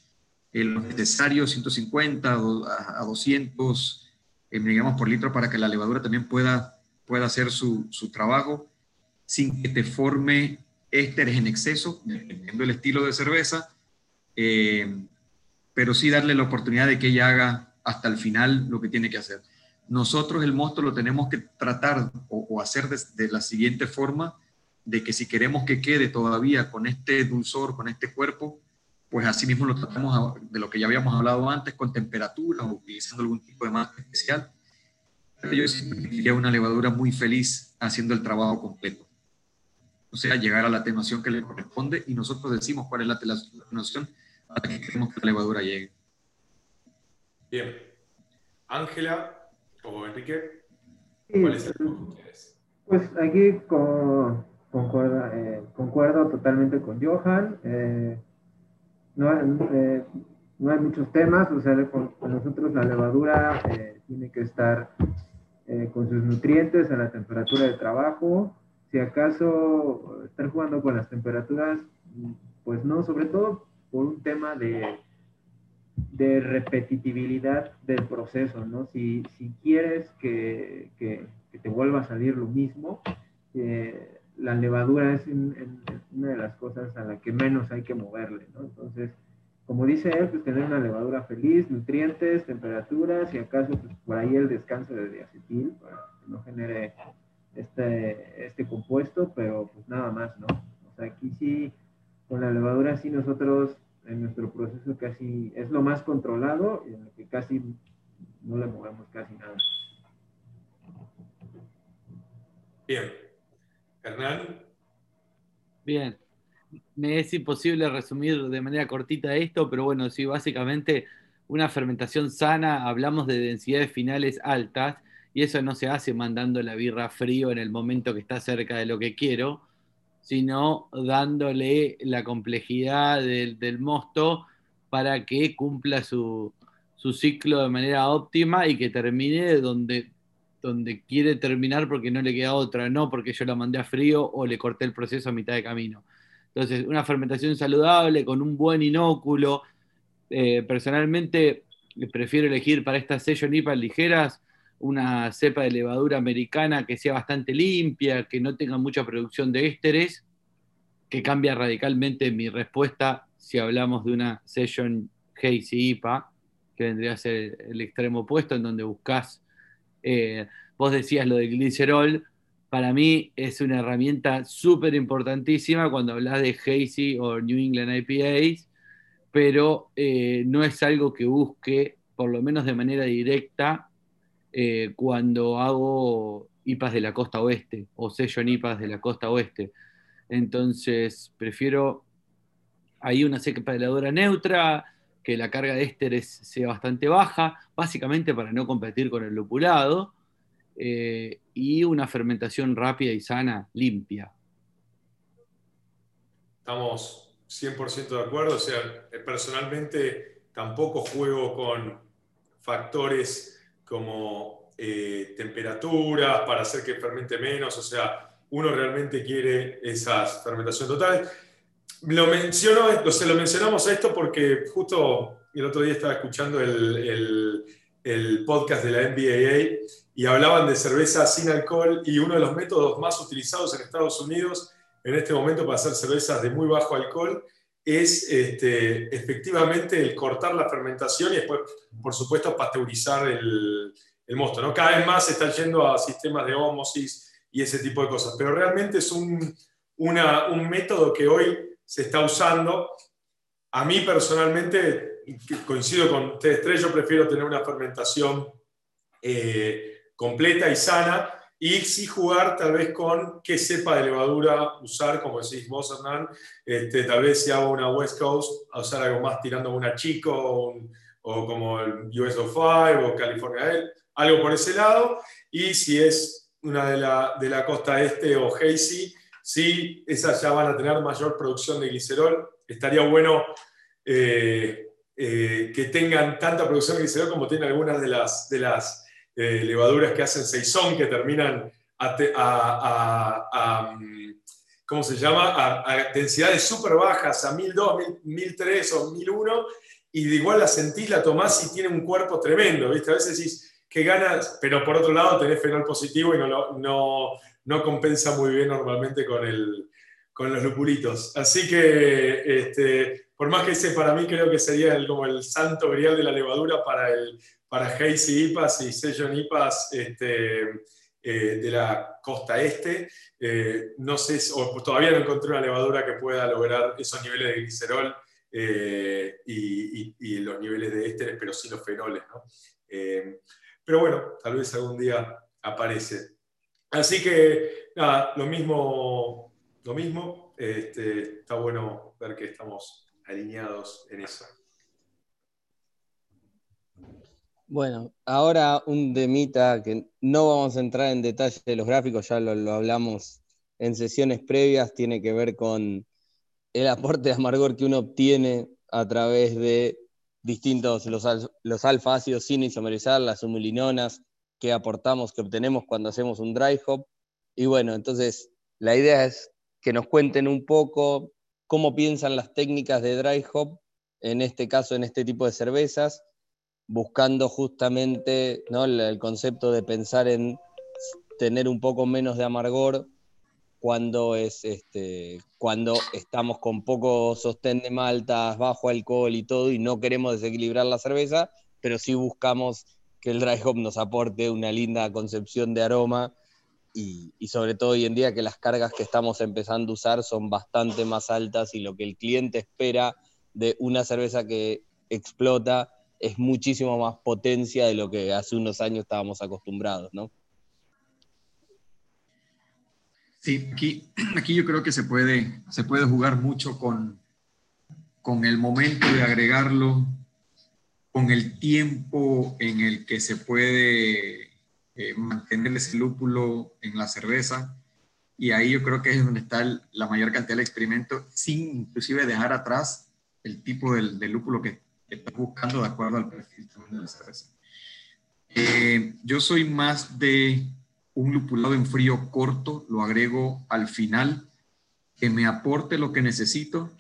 eh, los necesarios, 150 a 200 eh, miligramos por litro para que la levadura también pueda, pueda hacer su, su trabajo sin que te forme ésteres en exceso, dependiendo del estilo de cerveza, pero sí darle la oportunidad de que ella haga hasta el final lo que tiene que hacer nosotros el mosto lo tenemos que tratar o, hacer de, la siguiente forma, de que si queremos que quede todavía con este dulzor, con este cuerpo, pues así mismo lo tratamos de lo que ya habíamos hablado antes, con temperatura o utilizando algún tipo de masa especial. Pero yo sería una levadura muy feliz haciendo el trabajo completo. O sea, llegar a la atenuación que le corresponde y nosotros decimos cuál es la atenuación para que queremos que la levadura llegue. Bien. Ángela, ¿O Enrique? ¿Cuál es el Pues aquí con, concuerda, eh, concuerdo totalmente con Johan. Eh, no, eh, no, hay muchos temas, o sea, con, nosotros la levadura tiene que estar con sus nutrientes a la temperatura de trabajo. Si acaso estar jugando con las temperaturas, pues no, sobre todo por un tema de de repetitividad del proceso, ¿no? Si, si quieres que, que, te vuelva a salir lo mismo, eh, la levadura es una de las cosas a la que menos hay que moverle, ¿no? Entonces, como dice él, pues tener una levadura feliz, nutrientes, temperaturas y acaso pues, por ahí el descanso de diacetil para que no genere este, este compuesto, pero pues nada más, ¿no? O sea, aquí sí, con la levadura sí nosotros en nuestro proceso casi es lo más controlado y en el que casi no le movemos casi nada. Bien. Hernán. Bien. Me es imposible resumir de manera cortita esto, pero bueno, sí, básicamente una fermentación sana, hablamos de densidades finales altas, y eso no se hace mandando la birra frío en el momento que está cerca de lo que quiero, sino dándole la complejidad del, mosto para que cumpla su, ciclo de manera óptima y que termine donde, donde quiere terminar porque no le queda otra, no porque yo la mandé a frío o le corté el proceso a mitad de camino. Entonces, una fermentación saludable con un buen inóculo. Eh, personalmente, prefiero elegir para estas sello nipas ligeras una cepa de levadura americana que sea bastante limpia, que no tenga mucha producción de ésteres, que cambia radicalmente mi respuesta si hablamos de una session Hazy IPA, que vendría a ser el extremo opuesto, en donde buscas, eh, vos decías lo del glicerol, para mí es una herramienta súper importantísima cuando hablas de Hazy o New England IPAs, pero eh, no es algo que busque, por lo menos de manera directa, eh, cuando hago IPAs de la costa oeste o sello en IPAs de la costa oeste. Entonces, prefiero ahí una de neutra, que la carga de ésteres sea bastante baja, básicamente para no competir con el lupulado, eh, y una fermentación rápida y sana, limpia. Estamos 100% de acuerdo, o sea, personalmente tampoco juego con factores como eh, temperaturas para hacer que fermente menos, o sea, uno realmente quiere esas fermentaciones totales. Lo menciono, se lo mencionamos a esto porque justo el otro día estaba escuchando el, el, podcast de la NBAA y hablaban de cerveza sin alcohol y uno de los métodos más utilizados en Estados Unidos en este momento para hacer cervezas de muy bajo alcohol es este, efectivamente el cortar la fermentación y después, por supuesto, pasteurizar el, el mosto. ¿no? Cada vez más se está yendo a sistemas de ómosis y ese tipo de cosas, pero realmente es un, un método que hoy se está usando. A mí personalmente, coincido con ustedes tres, yo prefiero tener una fermentación eh, completa y sana y sí jugar tal vez con qué cepa de levadura usar, como decís vos, Hernán, este, tal vez si hago una West Coast, usar algo más tirando una Chico o, como el US05 o California Ale, algo por ese lado, y si es una de la, de la costa este o Hazy, sí, esas ya van a tener mayor producción de glicerol, estaría bueno eh, eh, que tengan tanta producción de glicerol como tienen algunas de las, de las eh, levaduras que hacen Saison, que terminan a, ¿cómo se llama? A, densidades súper bajas, a 1002, 1003 o 1001, y de igual la sentís, la tomás y tiene un cuerpo tremendo, ¿viste? A veces decís, que ganas, pero por otro lado tenés fenol positivo y no, no, no compensa muy bien normalmente con, el, con los lupulitos. Así que, este, por más que ese para mí creo que sería como el santo grial de la levadura para el, para Hazy IPAs y Session IPAs este, eh, de la costa este. Eh, no sé, o todavía no encontré una levadura que pueda lograr esos niveles de glicerol eh, y, los niveles de ésteres, pero sí los fenoles. pero bueno, tal vez algún día aparece. Así que nada, lo mismo, lo mismo. Este, está bueno ver que estamos alineados en eso. Bueno, ahora un demita que no vamos a entrar en detalle de los gráficos, ya lo, hablamos en sesiones previas, tiene que ver con el aporte de amargor que uno obtiene a través de distintos, los, los alfa ácidos sin isomerizar, las humulinonas que aportamos, que obtenemos cuando hacemos un dry hop. Y bueno, entonces la idea es que nos cuenten un poco cómo piensan las técnicas de dry hop, en este caso, en este tipo de cervezas, buscando justamente ¿no? el, concepto de pensar en tener un poco menos de amargor cuando, es, este, cuando estamos con poco sostén de maltas, bajo alcohol y todo, y no queremos desequilibrar la cerveza, pero sí buscamos que el dry hop nos aporte una linda concepción de aroma y, sobre todo hoy en día que las cargas que estamos empezando a usar son bastante más altas y lo que el cliente espera de una cerveza que explota es muchísimo más potencia de lo que hace unos años estábamos acostumbrados, ¿no? Sí, aquí, aquí yo creo que se puede, se puede jugar mucho con, con el momento de agregarlo, con el tiempo en el que se puede eh, mantener ese lúpulo en la cerveza. y ahí yo creo que es donde está la mayor cantidad del experimento, sin inclusive dejar atrás el tipo del, lúpulo que, estás buscando de acuerdo al perfil de la cerveza. Eh, yo soy más de un lupulado en frío corto, lo agrego al final, que me aporte lo que necesito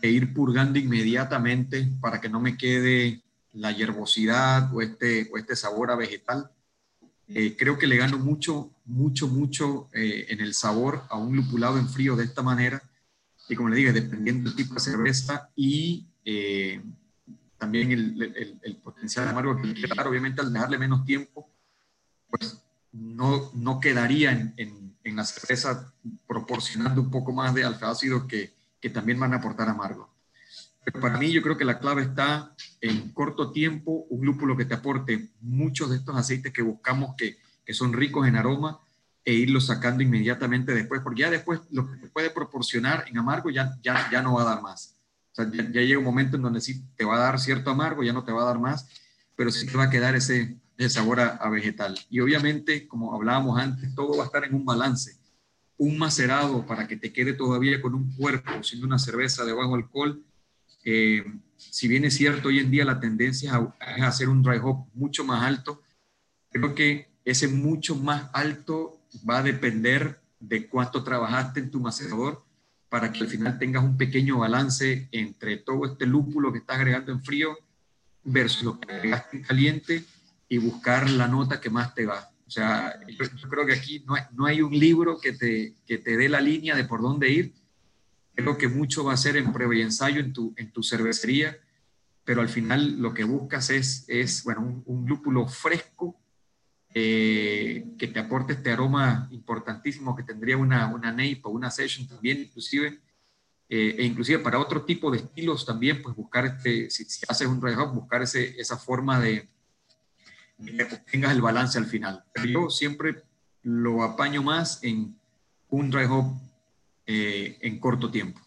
e ir purgando inmediatamente para que no me quede la hierbosidad o este, o este sabor a vegetal. Eh, creo que le gano mucho, mucho, mucho eh, en el sabor a un lupulado en frío de esta manera. Y como le dije, dependiendo del tipo de cerveza y eh, también el, el, potencial amargo que claro, obviamente al dejarle menos tiempo, pues no, no quedaría en, en, en la cerveza proporcionando un poco más de alfa ácido que, que también van a aportar amargo. Pero para mí yo creo que la clave está en corto tiempo, un lúpulo que te aporte muchos de estos aceites que buscamos que, que son ricos en aroma e irlos sacando inmediatamente después, porque ya después lo que te puede proporcionar en amargo ya, ya, ya no va a dar más. O sea, ya, llega un momento en donde sí te va a dar cierto amargo, ya no te va a dar más, pero sí te va a quedar ese, ese sabor a, a vegetal. Y obviamente, como hablábamos antes, todo va a estar en un balance. Un macerado para que te quede todavía con un cuerpo, siendo una cerveza de bajo alcohol, eh, si bien es cierto, hoy en día la tendencia es a hacer un dry hop mucho más alto, creo que ese mucho más alto va a depender de cuánto trabajaste en tu macerador para que al final tengas un pequeño balance entre todo este lúpulo que estás agregando en frío versus lo que agregaste en caliente y buscar la nota que más te va. O sea, yo, creo que aquí no hay, un libro que te dé la línea de por dónde ir, Creo que mucho va a ser en prueba y ensayo en tu, en tu cervecería, pero al final lo que buscas es, es bueno, un, lúpulo fresco eh, que te aporte este aroma importantísimo que tendría una, una nape o una session también, inclusive, eh, e inclusive para otro tipo de estilos también, pues buscar, este, si, haces un hop, buscar ese, esa forma de, que tengas el balance al final. Pero yo siempre lo apaño más en un dry hop eh, en corto tiempo.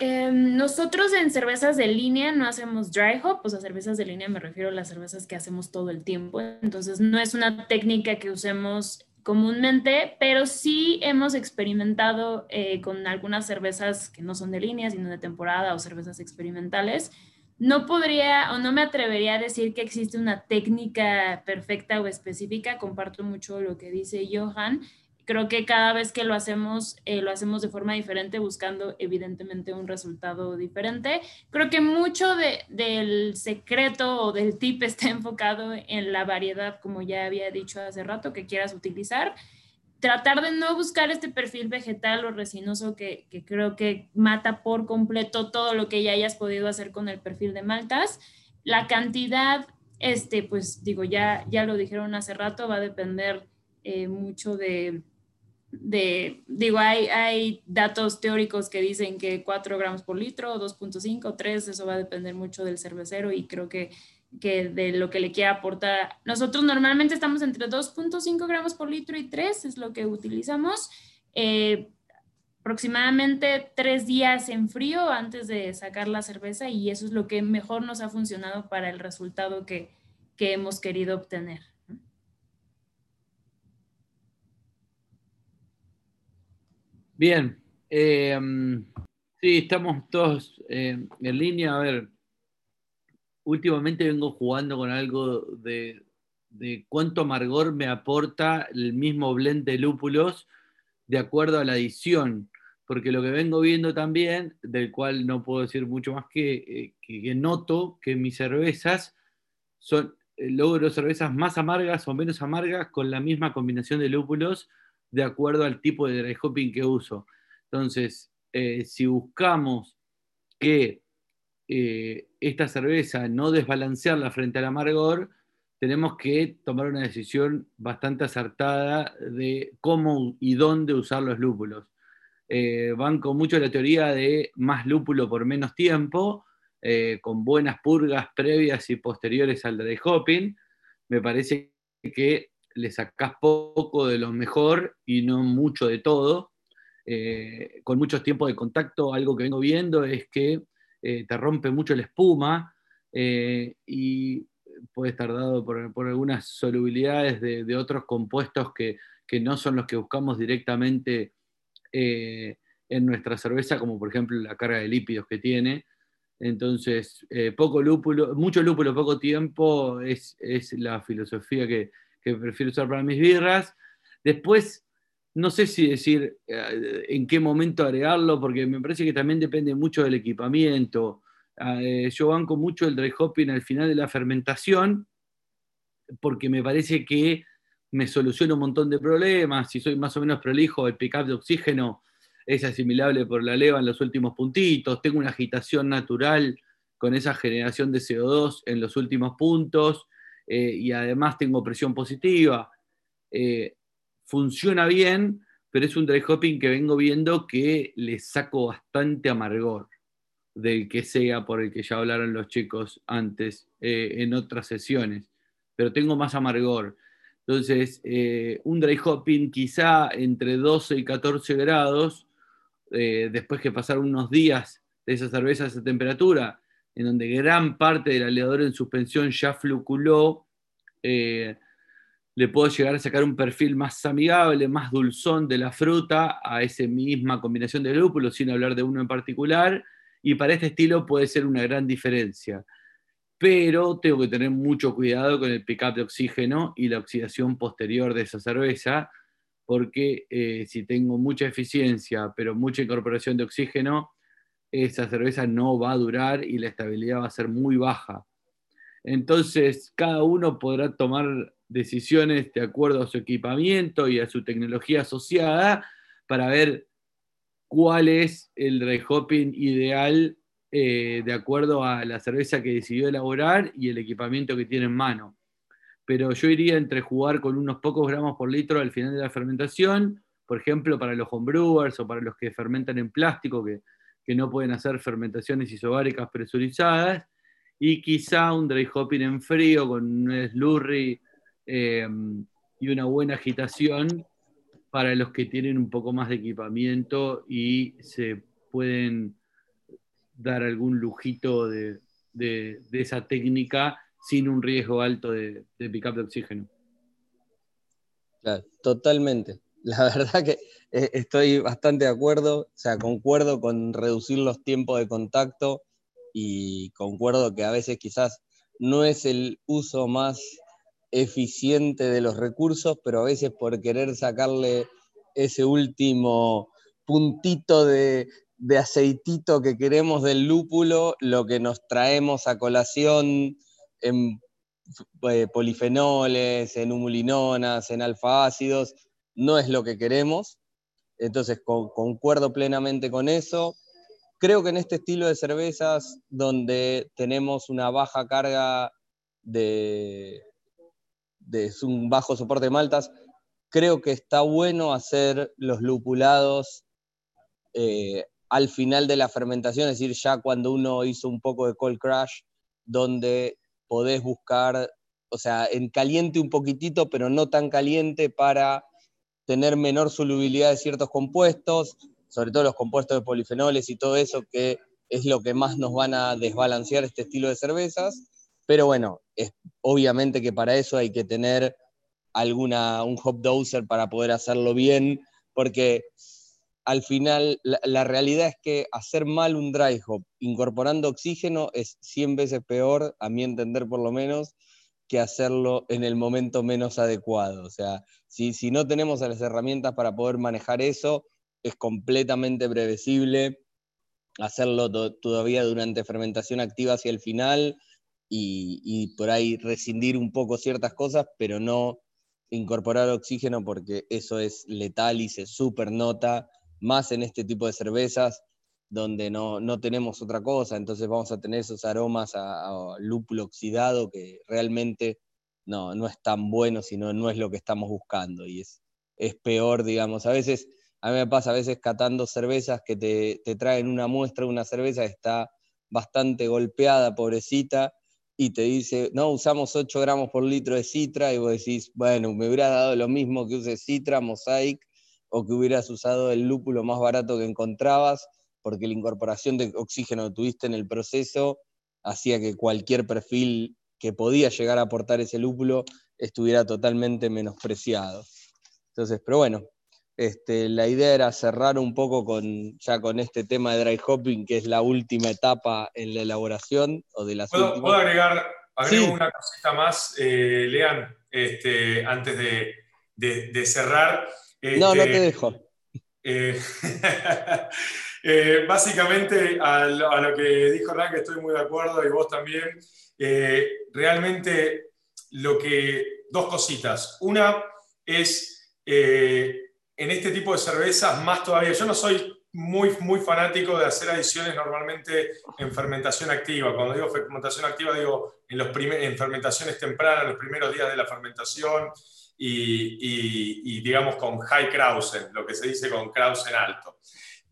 Em, nosotros en cervezas de línea no hacemos dry hop, o sea, cervezas de línea me refiero a las cervezas que hacemos todo el tiempo, entonces no es una técnica que usemos comúnmente, pero sí hemos experimentado eh, con algunas cervezas que no son de línea, sino de temporada o cervezas experimentales, no podría o no me atrevería a decir que existe una técnica perfecta o específica. Comparto mucho lo que dice Johan. Creo que cada vez que lo hacemos, eh, lo hacemos de forma diferente, buscando evidentemente un resultado diferente. Creo que mucho del secreto o del tip está enfocado en la variedad, como ya había dicho hace rato, que quieras utilizar tratar de no buscar este perfil vegetal o resinoso que, creo que mata por completo todo lo que ya hayas podido hacer con el perfil de maltas. La cantidad, este, pues digo, ya, ya lo dijeron hace rato, va a depender eh, mucho de, de, digo, hay, hay datos teóricos que dicen que 4 gramos por litro, 2.5, 3, eso va a depender mucho del cervecero y creo que que de lo que le quiera aportar. Nosotros normalmente estamos entre 2.5 gramos por litro y 3, es lo que utilizamos. Eh, aproximadamente tres días en frío antes de sacar la cerveza y eso es lo que mejor nos ha funcionado para el resultado que, que hemos querido obtener. Bien, eh, sí, estamos todos eh, en línea. A ver, últimamente vengo jugando con algo de, cuánto amargor me aporta el mismo blend de lúpulos de acuerdo a la adición. Porque lo que vengo viendo también, del cual no puedo decir mucho más que, eh, noto que mis cervezas son, eh, logro cervezas más amargas o menos amargas con la misma combinación de lúpulos de acuerdo al tipo de dry hopping que uso. Entonces, eh, si buscamos que eh, esta cerveza, no desbalancearla frente al amargor, tenemos que tomar una decisión bastante acertada de cómo y dónde usar los lúpulos. Eh, van con mucho la teoría de más lúpulo por menos tiempo, eh, con buenas purgas previas y posteriores al dry hopping. Me parece que le sacás poco de lo mejor y no mucho de todo. con muchos tiempos de contacto, algo que vengo viendo es que eh, te rompe mucho la espuma eh, y puede estar dado por, algunas solubilidades de, otros compuestos que, no son los que buscamos directamente eh, en nuestra cerveza, como por ejemplo la carga de lípidos que tiene. Entonces, poco lúpulo, mucho lúpulo, poco tiempo es, la filosofía que, prefiero usar para mis birras. Después, no sé si decir eh, en qué momento agregarlo, porque me parece que también depende mucho del equipamiento. Ah, eh, yo banco mucho el dry hopping al final de la fermentación, porque me parece que me soluciona un montón de problemas. Si soy más o menos prolijo, el pickup de oxígeno es asimilable por la leva en los últimos puntitos, tengo una agitación natural con esa generación de CO2 en los últimos puntos eh, y además tengo presión positiva. Funciona bien, pero es un dry hopping que vengo viendo que le saco bastante amargor del que sea por el que ya hablaron los chicos antes eh, en otras sesiones, pero tengo más amargor. Entonces, un dry hopping quizá entre 12 y 14 grados eh, después que pasaron unos días de esa cerveza a esa temperatura, en donde gran parte del aleador en suspensión ya fluculó, eh, le puedo llegar a sacar un perfil más amigable, más dulzón de la fruta a esa misma combinación de lúpulos, sin hablar de uno en particular, y para este estilo puede ser una gran diferencia. Pero tengo que tener mucho cuidado con el pickup de oxígeno y la oxidación posterior de esa cerveza, porque eh, si tengo mucha eficiencia, pero mucha incorporación de oxígeno, esa cerveza no va a durar y la estabilidad va a ser muy baja. Entonces, cada uno podrá tomar decisiones de acuerdo a su equipamiento y a su tecnología asociada para ver cuál es el dry hopping ideal eh, de acuerdo a la cerveza que decidió elaborar y el equipamiento que tiene en mano. Pero yo iría entre jugar con unos pocos gramos por litro al final de la fermentación, por ejemplo, para los homebrewers o para los que fermentan en plástico, que, no pueden hacer fermentaciones isobáricas presurizadas, y quizá un dry hopping en frío con un slurry eh, y una buena agitación para los que tienen un poco más de equipamiento y se pueden dar algún lujito de esa técnica sin un riesgo alto de, de pick-up de oxígeno. Claro, totalmente. La verdad que eh, estoy bastante de acuerdo, o sea, concuerdo con reducir los tiempos de contacto y concuerdo que a veces quizás no es el uso más eficiente de los recursos, pero a veces por querer sacarle ese último puntito de, aceitito que queremos del lúpulo, lo que nos traemos a colación en eh, polifenoles, en humulinonas, en alfa-ácidos, no es lo que queremos. Entonces, concuerdo plenamente con eso. Creo que en este estilo de cervezas, donde tenemos una baja carga de, un bajo soporte de maltas, creo que está bueno hacer los lupulados eh, al final de la fermentación, es decir, ya cuando uno hizo un poco de cold crash, donde podés buscar, o sea, en caliente un poquitito, pero no tan caliente para tener menor solubilidad de ciertos compuestos, sobre todo los compuestos de polifenoles y todo eso, que es lo que más nos van a desbalancear este estilo de cervezas. Pero bueno, es, obviamente que para eso hay que tener alguna, un hop doser para poder hacerlo bien, porque al final la, realidad es que hacer mal un dry hop incorporando oxígeno es 100 veces peor, a mi entender por lo menos, que hacerlo en el momento menos adecuado. O sea, si, si no tenemos las herramientas para poder manejar eso, es completamente previsible hacerlo todavía durante fermentación activa hacia el final y, por ahí rescindir un poco ciertas cosas, pero no incorporar oxígeno porque eso es letal y se supernota más en este tipo de cervezas donde no, tenemos otra cosa, entonces vamos a tener esos aromas a, lúpulo oxidado que realmente no, no es tan bueno, sino no es lo que estamos buscando y es, es peor, digamos, a veces, a mí me pasa a veces catando cervezas que te, te traen una muestra, una cerveza que está bastante golpeada, pobrecita, y te dice, no, usamos 8 gramos por litro de citra, y vos decís, bueno, me hubiera dado lo mismo que use citra, mosaic, o que hubieras usado el lúpulo más barato que encontrabas, porque la incorporación de oxígeno que tuviste en el proceso hacía que cualquier perfil que podía llegar a aportar ese lúpulo estuviera totalmente menospreciado. Entonces, pero bueno, este, la idea era cerrar un poco con, ya con este tema de dry hopping, que es la última etapa en la elaboración. O de las ¿Puedo, ¿puedo agregar, una cosita más, eh, Lean, este, antes de, cerrar? no, no te dejo. Eh, eh, básicamente, a lo, que dijo que estoy muy de acuerdo, y vos también, realmente lo que, dos cositas. Una es en este tipo de cervezas más todavía. Yo no soy muy, muy fanático de hacer adiciones normalmente en fermentación activa. Cuando digo fermentación activa, digo en, los en fermentaciones tempranas, los primeros días de la fermentación y, digamos con high Krausen, lo que se dice con Krausen alto.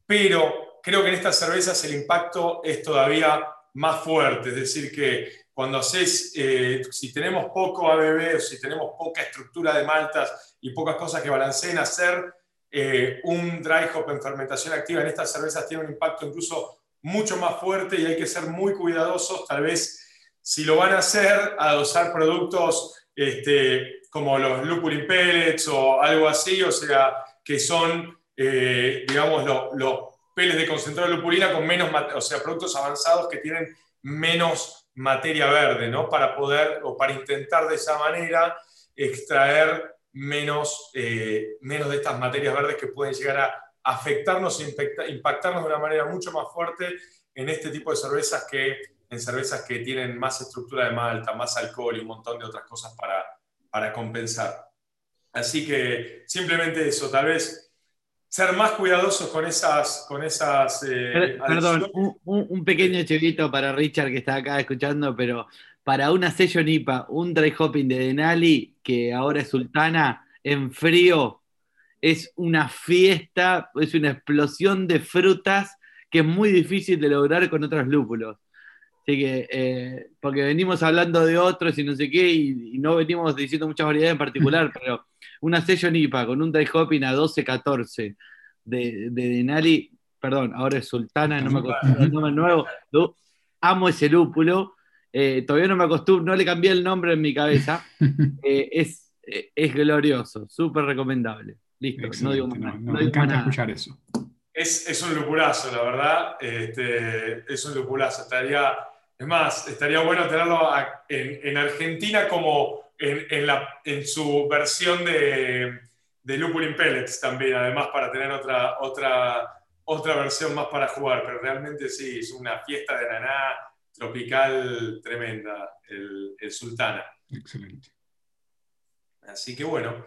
Pero creo que en estas cervezas el impacto es todavía más fuerte, es decir, que cuando haces, eh, si tenemos poco ABB si tenemos poca estructura de maltas y pocas cosas que balanceen, hacer eh, un dry hop en fermentación activa en estas cervezas tiene un impacto incluso mucho más fuerte y hay que ser muy cuidadosos, tal vez si lo van a hacer, a dosar productos este, como los lupulin pellets o algo así, o sea, que son, eh, digamos, los pellets de concentrado de lupulina con menos, o sea, productos avanzados que tienen menos materia verde, ¿no? Para poder, o para intentar de esa manera extraer menos, eh, menos de estas materias verdes que pueden llegar a afectarnos e impactarnos de una manera mucho más fuerte en este tipo de cervezas que en cervezas que tienen más estructura de malta, más alcohol y un montón de otras cosas para, para compensar. Así que simplemente eso, tal vez ser más cuidadosos con esas... Con esas eh, Perdón, un, pequeño chivito para Richard que está acá escuchando, pero para una session IPA, un dry hopping de Denali, que ahora es Sultana, en frío, es una fiesta, es una explosión de frutas que es muy difícil de lograr con otros lúpulos. Así que, eh, porque venimos hablando de otros y no sé qué, y, no venimos diciendo muchas variedades en particular, pero una session IPA con un dry hopping a 12-14 de, de Denali, perdón, ahora es Sultana, no me acuerdo el nombre nuevo, amo ese lúpulo eh, todavía no me acostumbro, no le cambié el nombre en mi cabeza. Eh, es, eh, es glorioso, súper recomendable. Listo, no digo más me encanta escuchar eso. Es, es, un lupulazo, la verdad. Este, es un lupulazo. Estaría, es más, estaría bueno tenerlo en, en, Argentina como en, en, la, en su versión de, de Lupulin Pellets también, además para tener otra, otra, otra versión más para jugar. Pero realmente sí, es una fiesta de naná tropical tremenda, el, Sultana. Excelente. Así que bueno.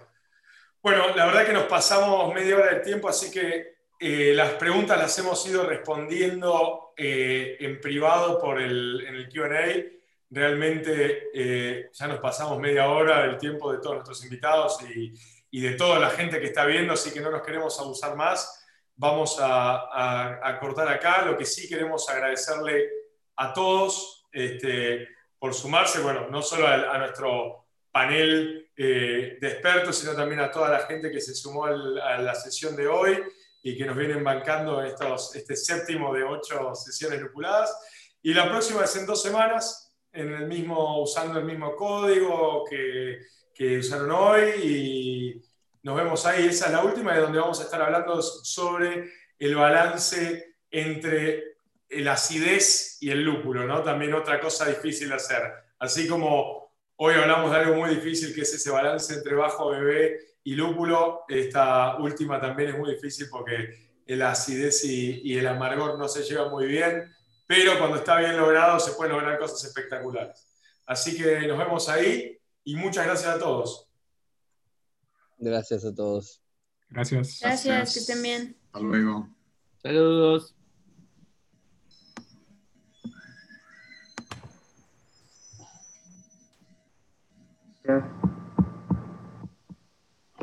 Bueno, la verdad que nos pasamos media hora del tiempo, así que eh, las preguntas las hemos ido respondiendo eh, en privado por el, en el QA. Realmente eh, ya nos pasamos media hora del tiempo de todos nuestros invitados y, y, de toda la gente que está viendo, así que no nos queremos abusar más. Vamos a, a cortar acá. Lo que sí queremos agradecerle a todos este, por sumarse, bueno, no solo a, nuestro panel eh, de expertos, sino también a toda la gente que se sumó a la sesión de hoy y que nos vienen bancando estos, este séptimo de ocho sesiones lupuladas. Y la próxima es en dos semanas, en el mismo, usando el mismo código que, que usaron hoy y nos vemos ahí. Esa es la última de donde vamos a estar hablando sobre el balance entre la acidez y el lúpulo, ¿no? También otra cosa difícil de hacer. Así como hoy hablamos de algo muy difícil que es ese balance entre bajo bebé y lúpulo, esta última también es muy difícil porque la acidez y, el amargor no se llevan muy bien, pero cuando está bien logrado se pueden lograr cosas espectaculares. Así que nos vemos ahí y muchas gracias a todos. Gracias a todos. Gracias. Gracias, que estén bien. Hasta luego. Saludos. Yeah.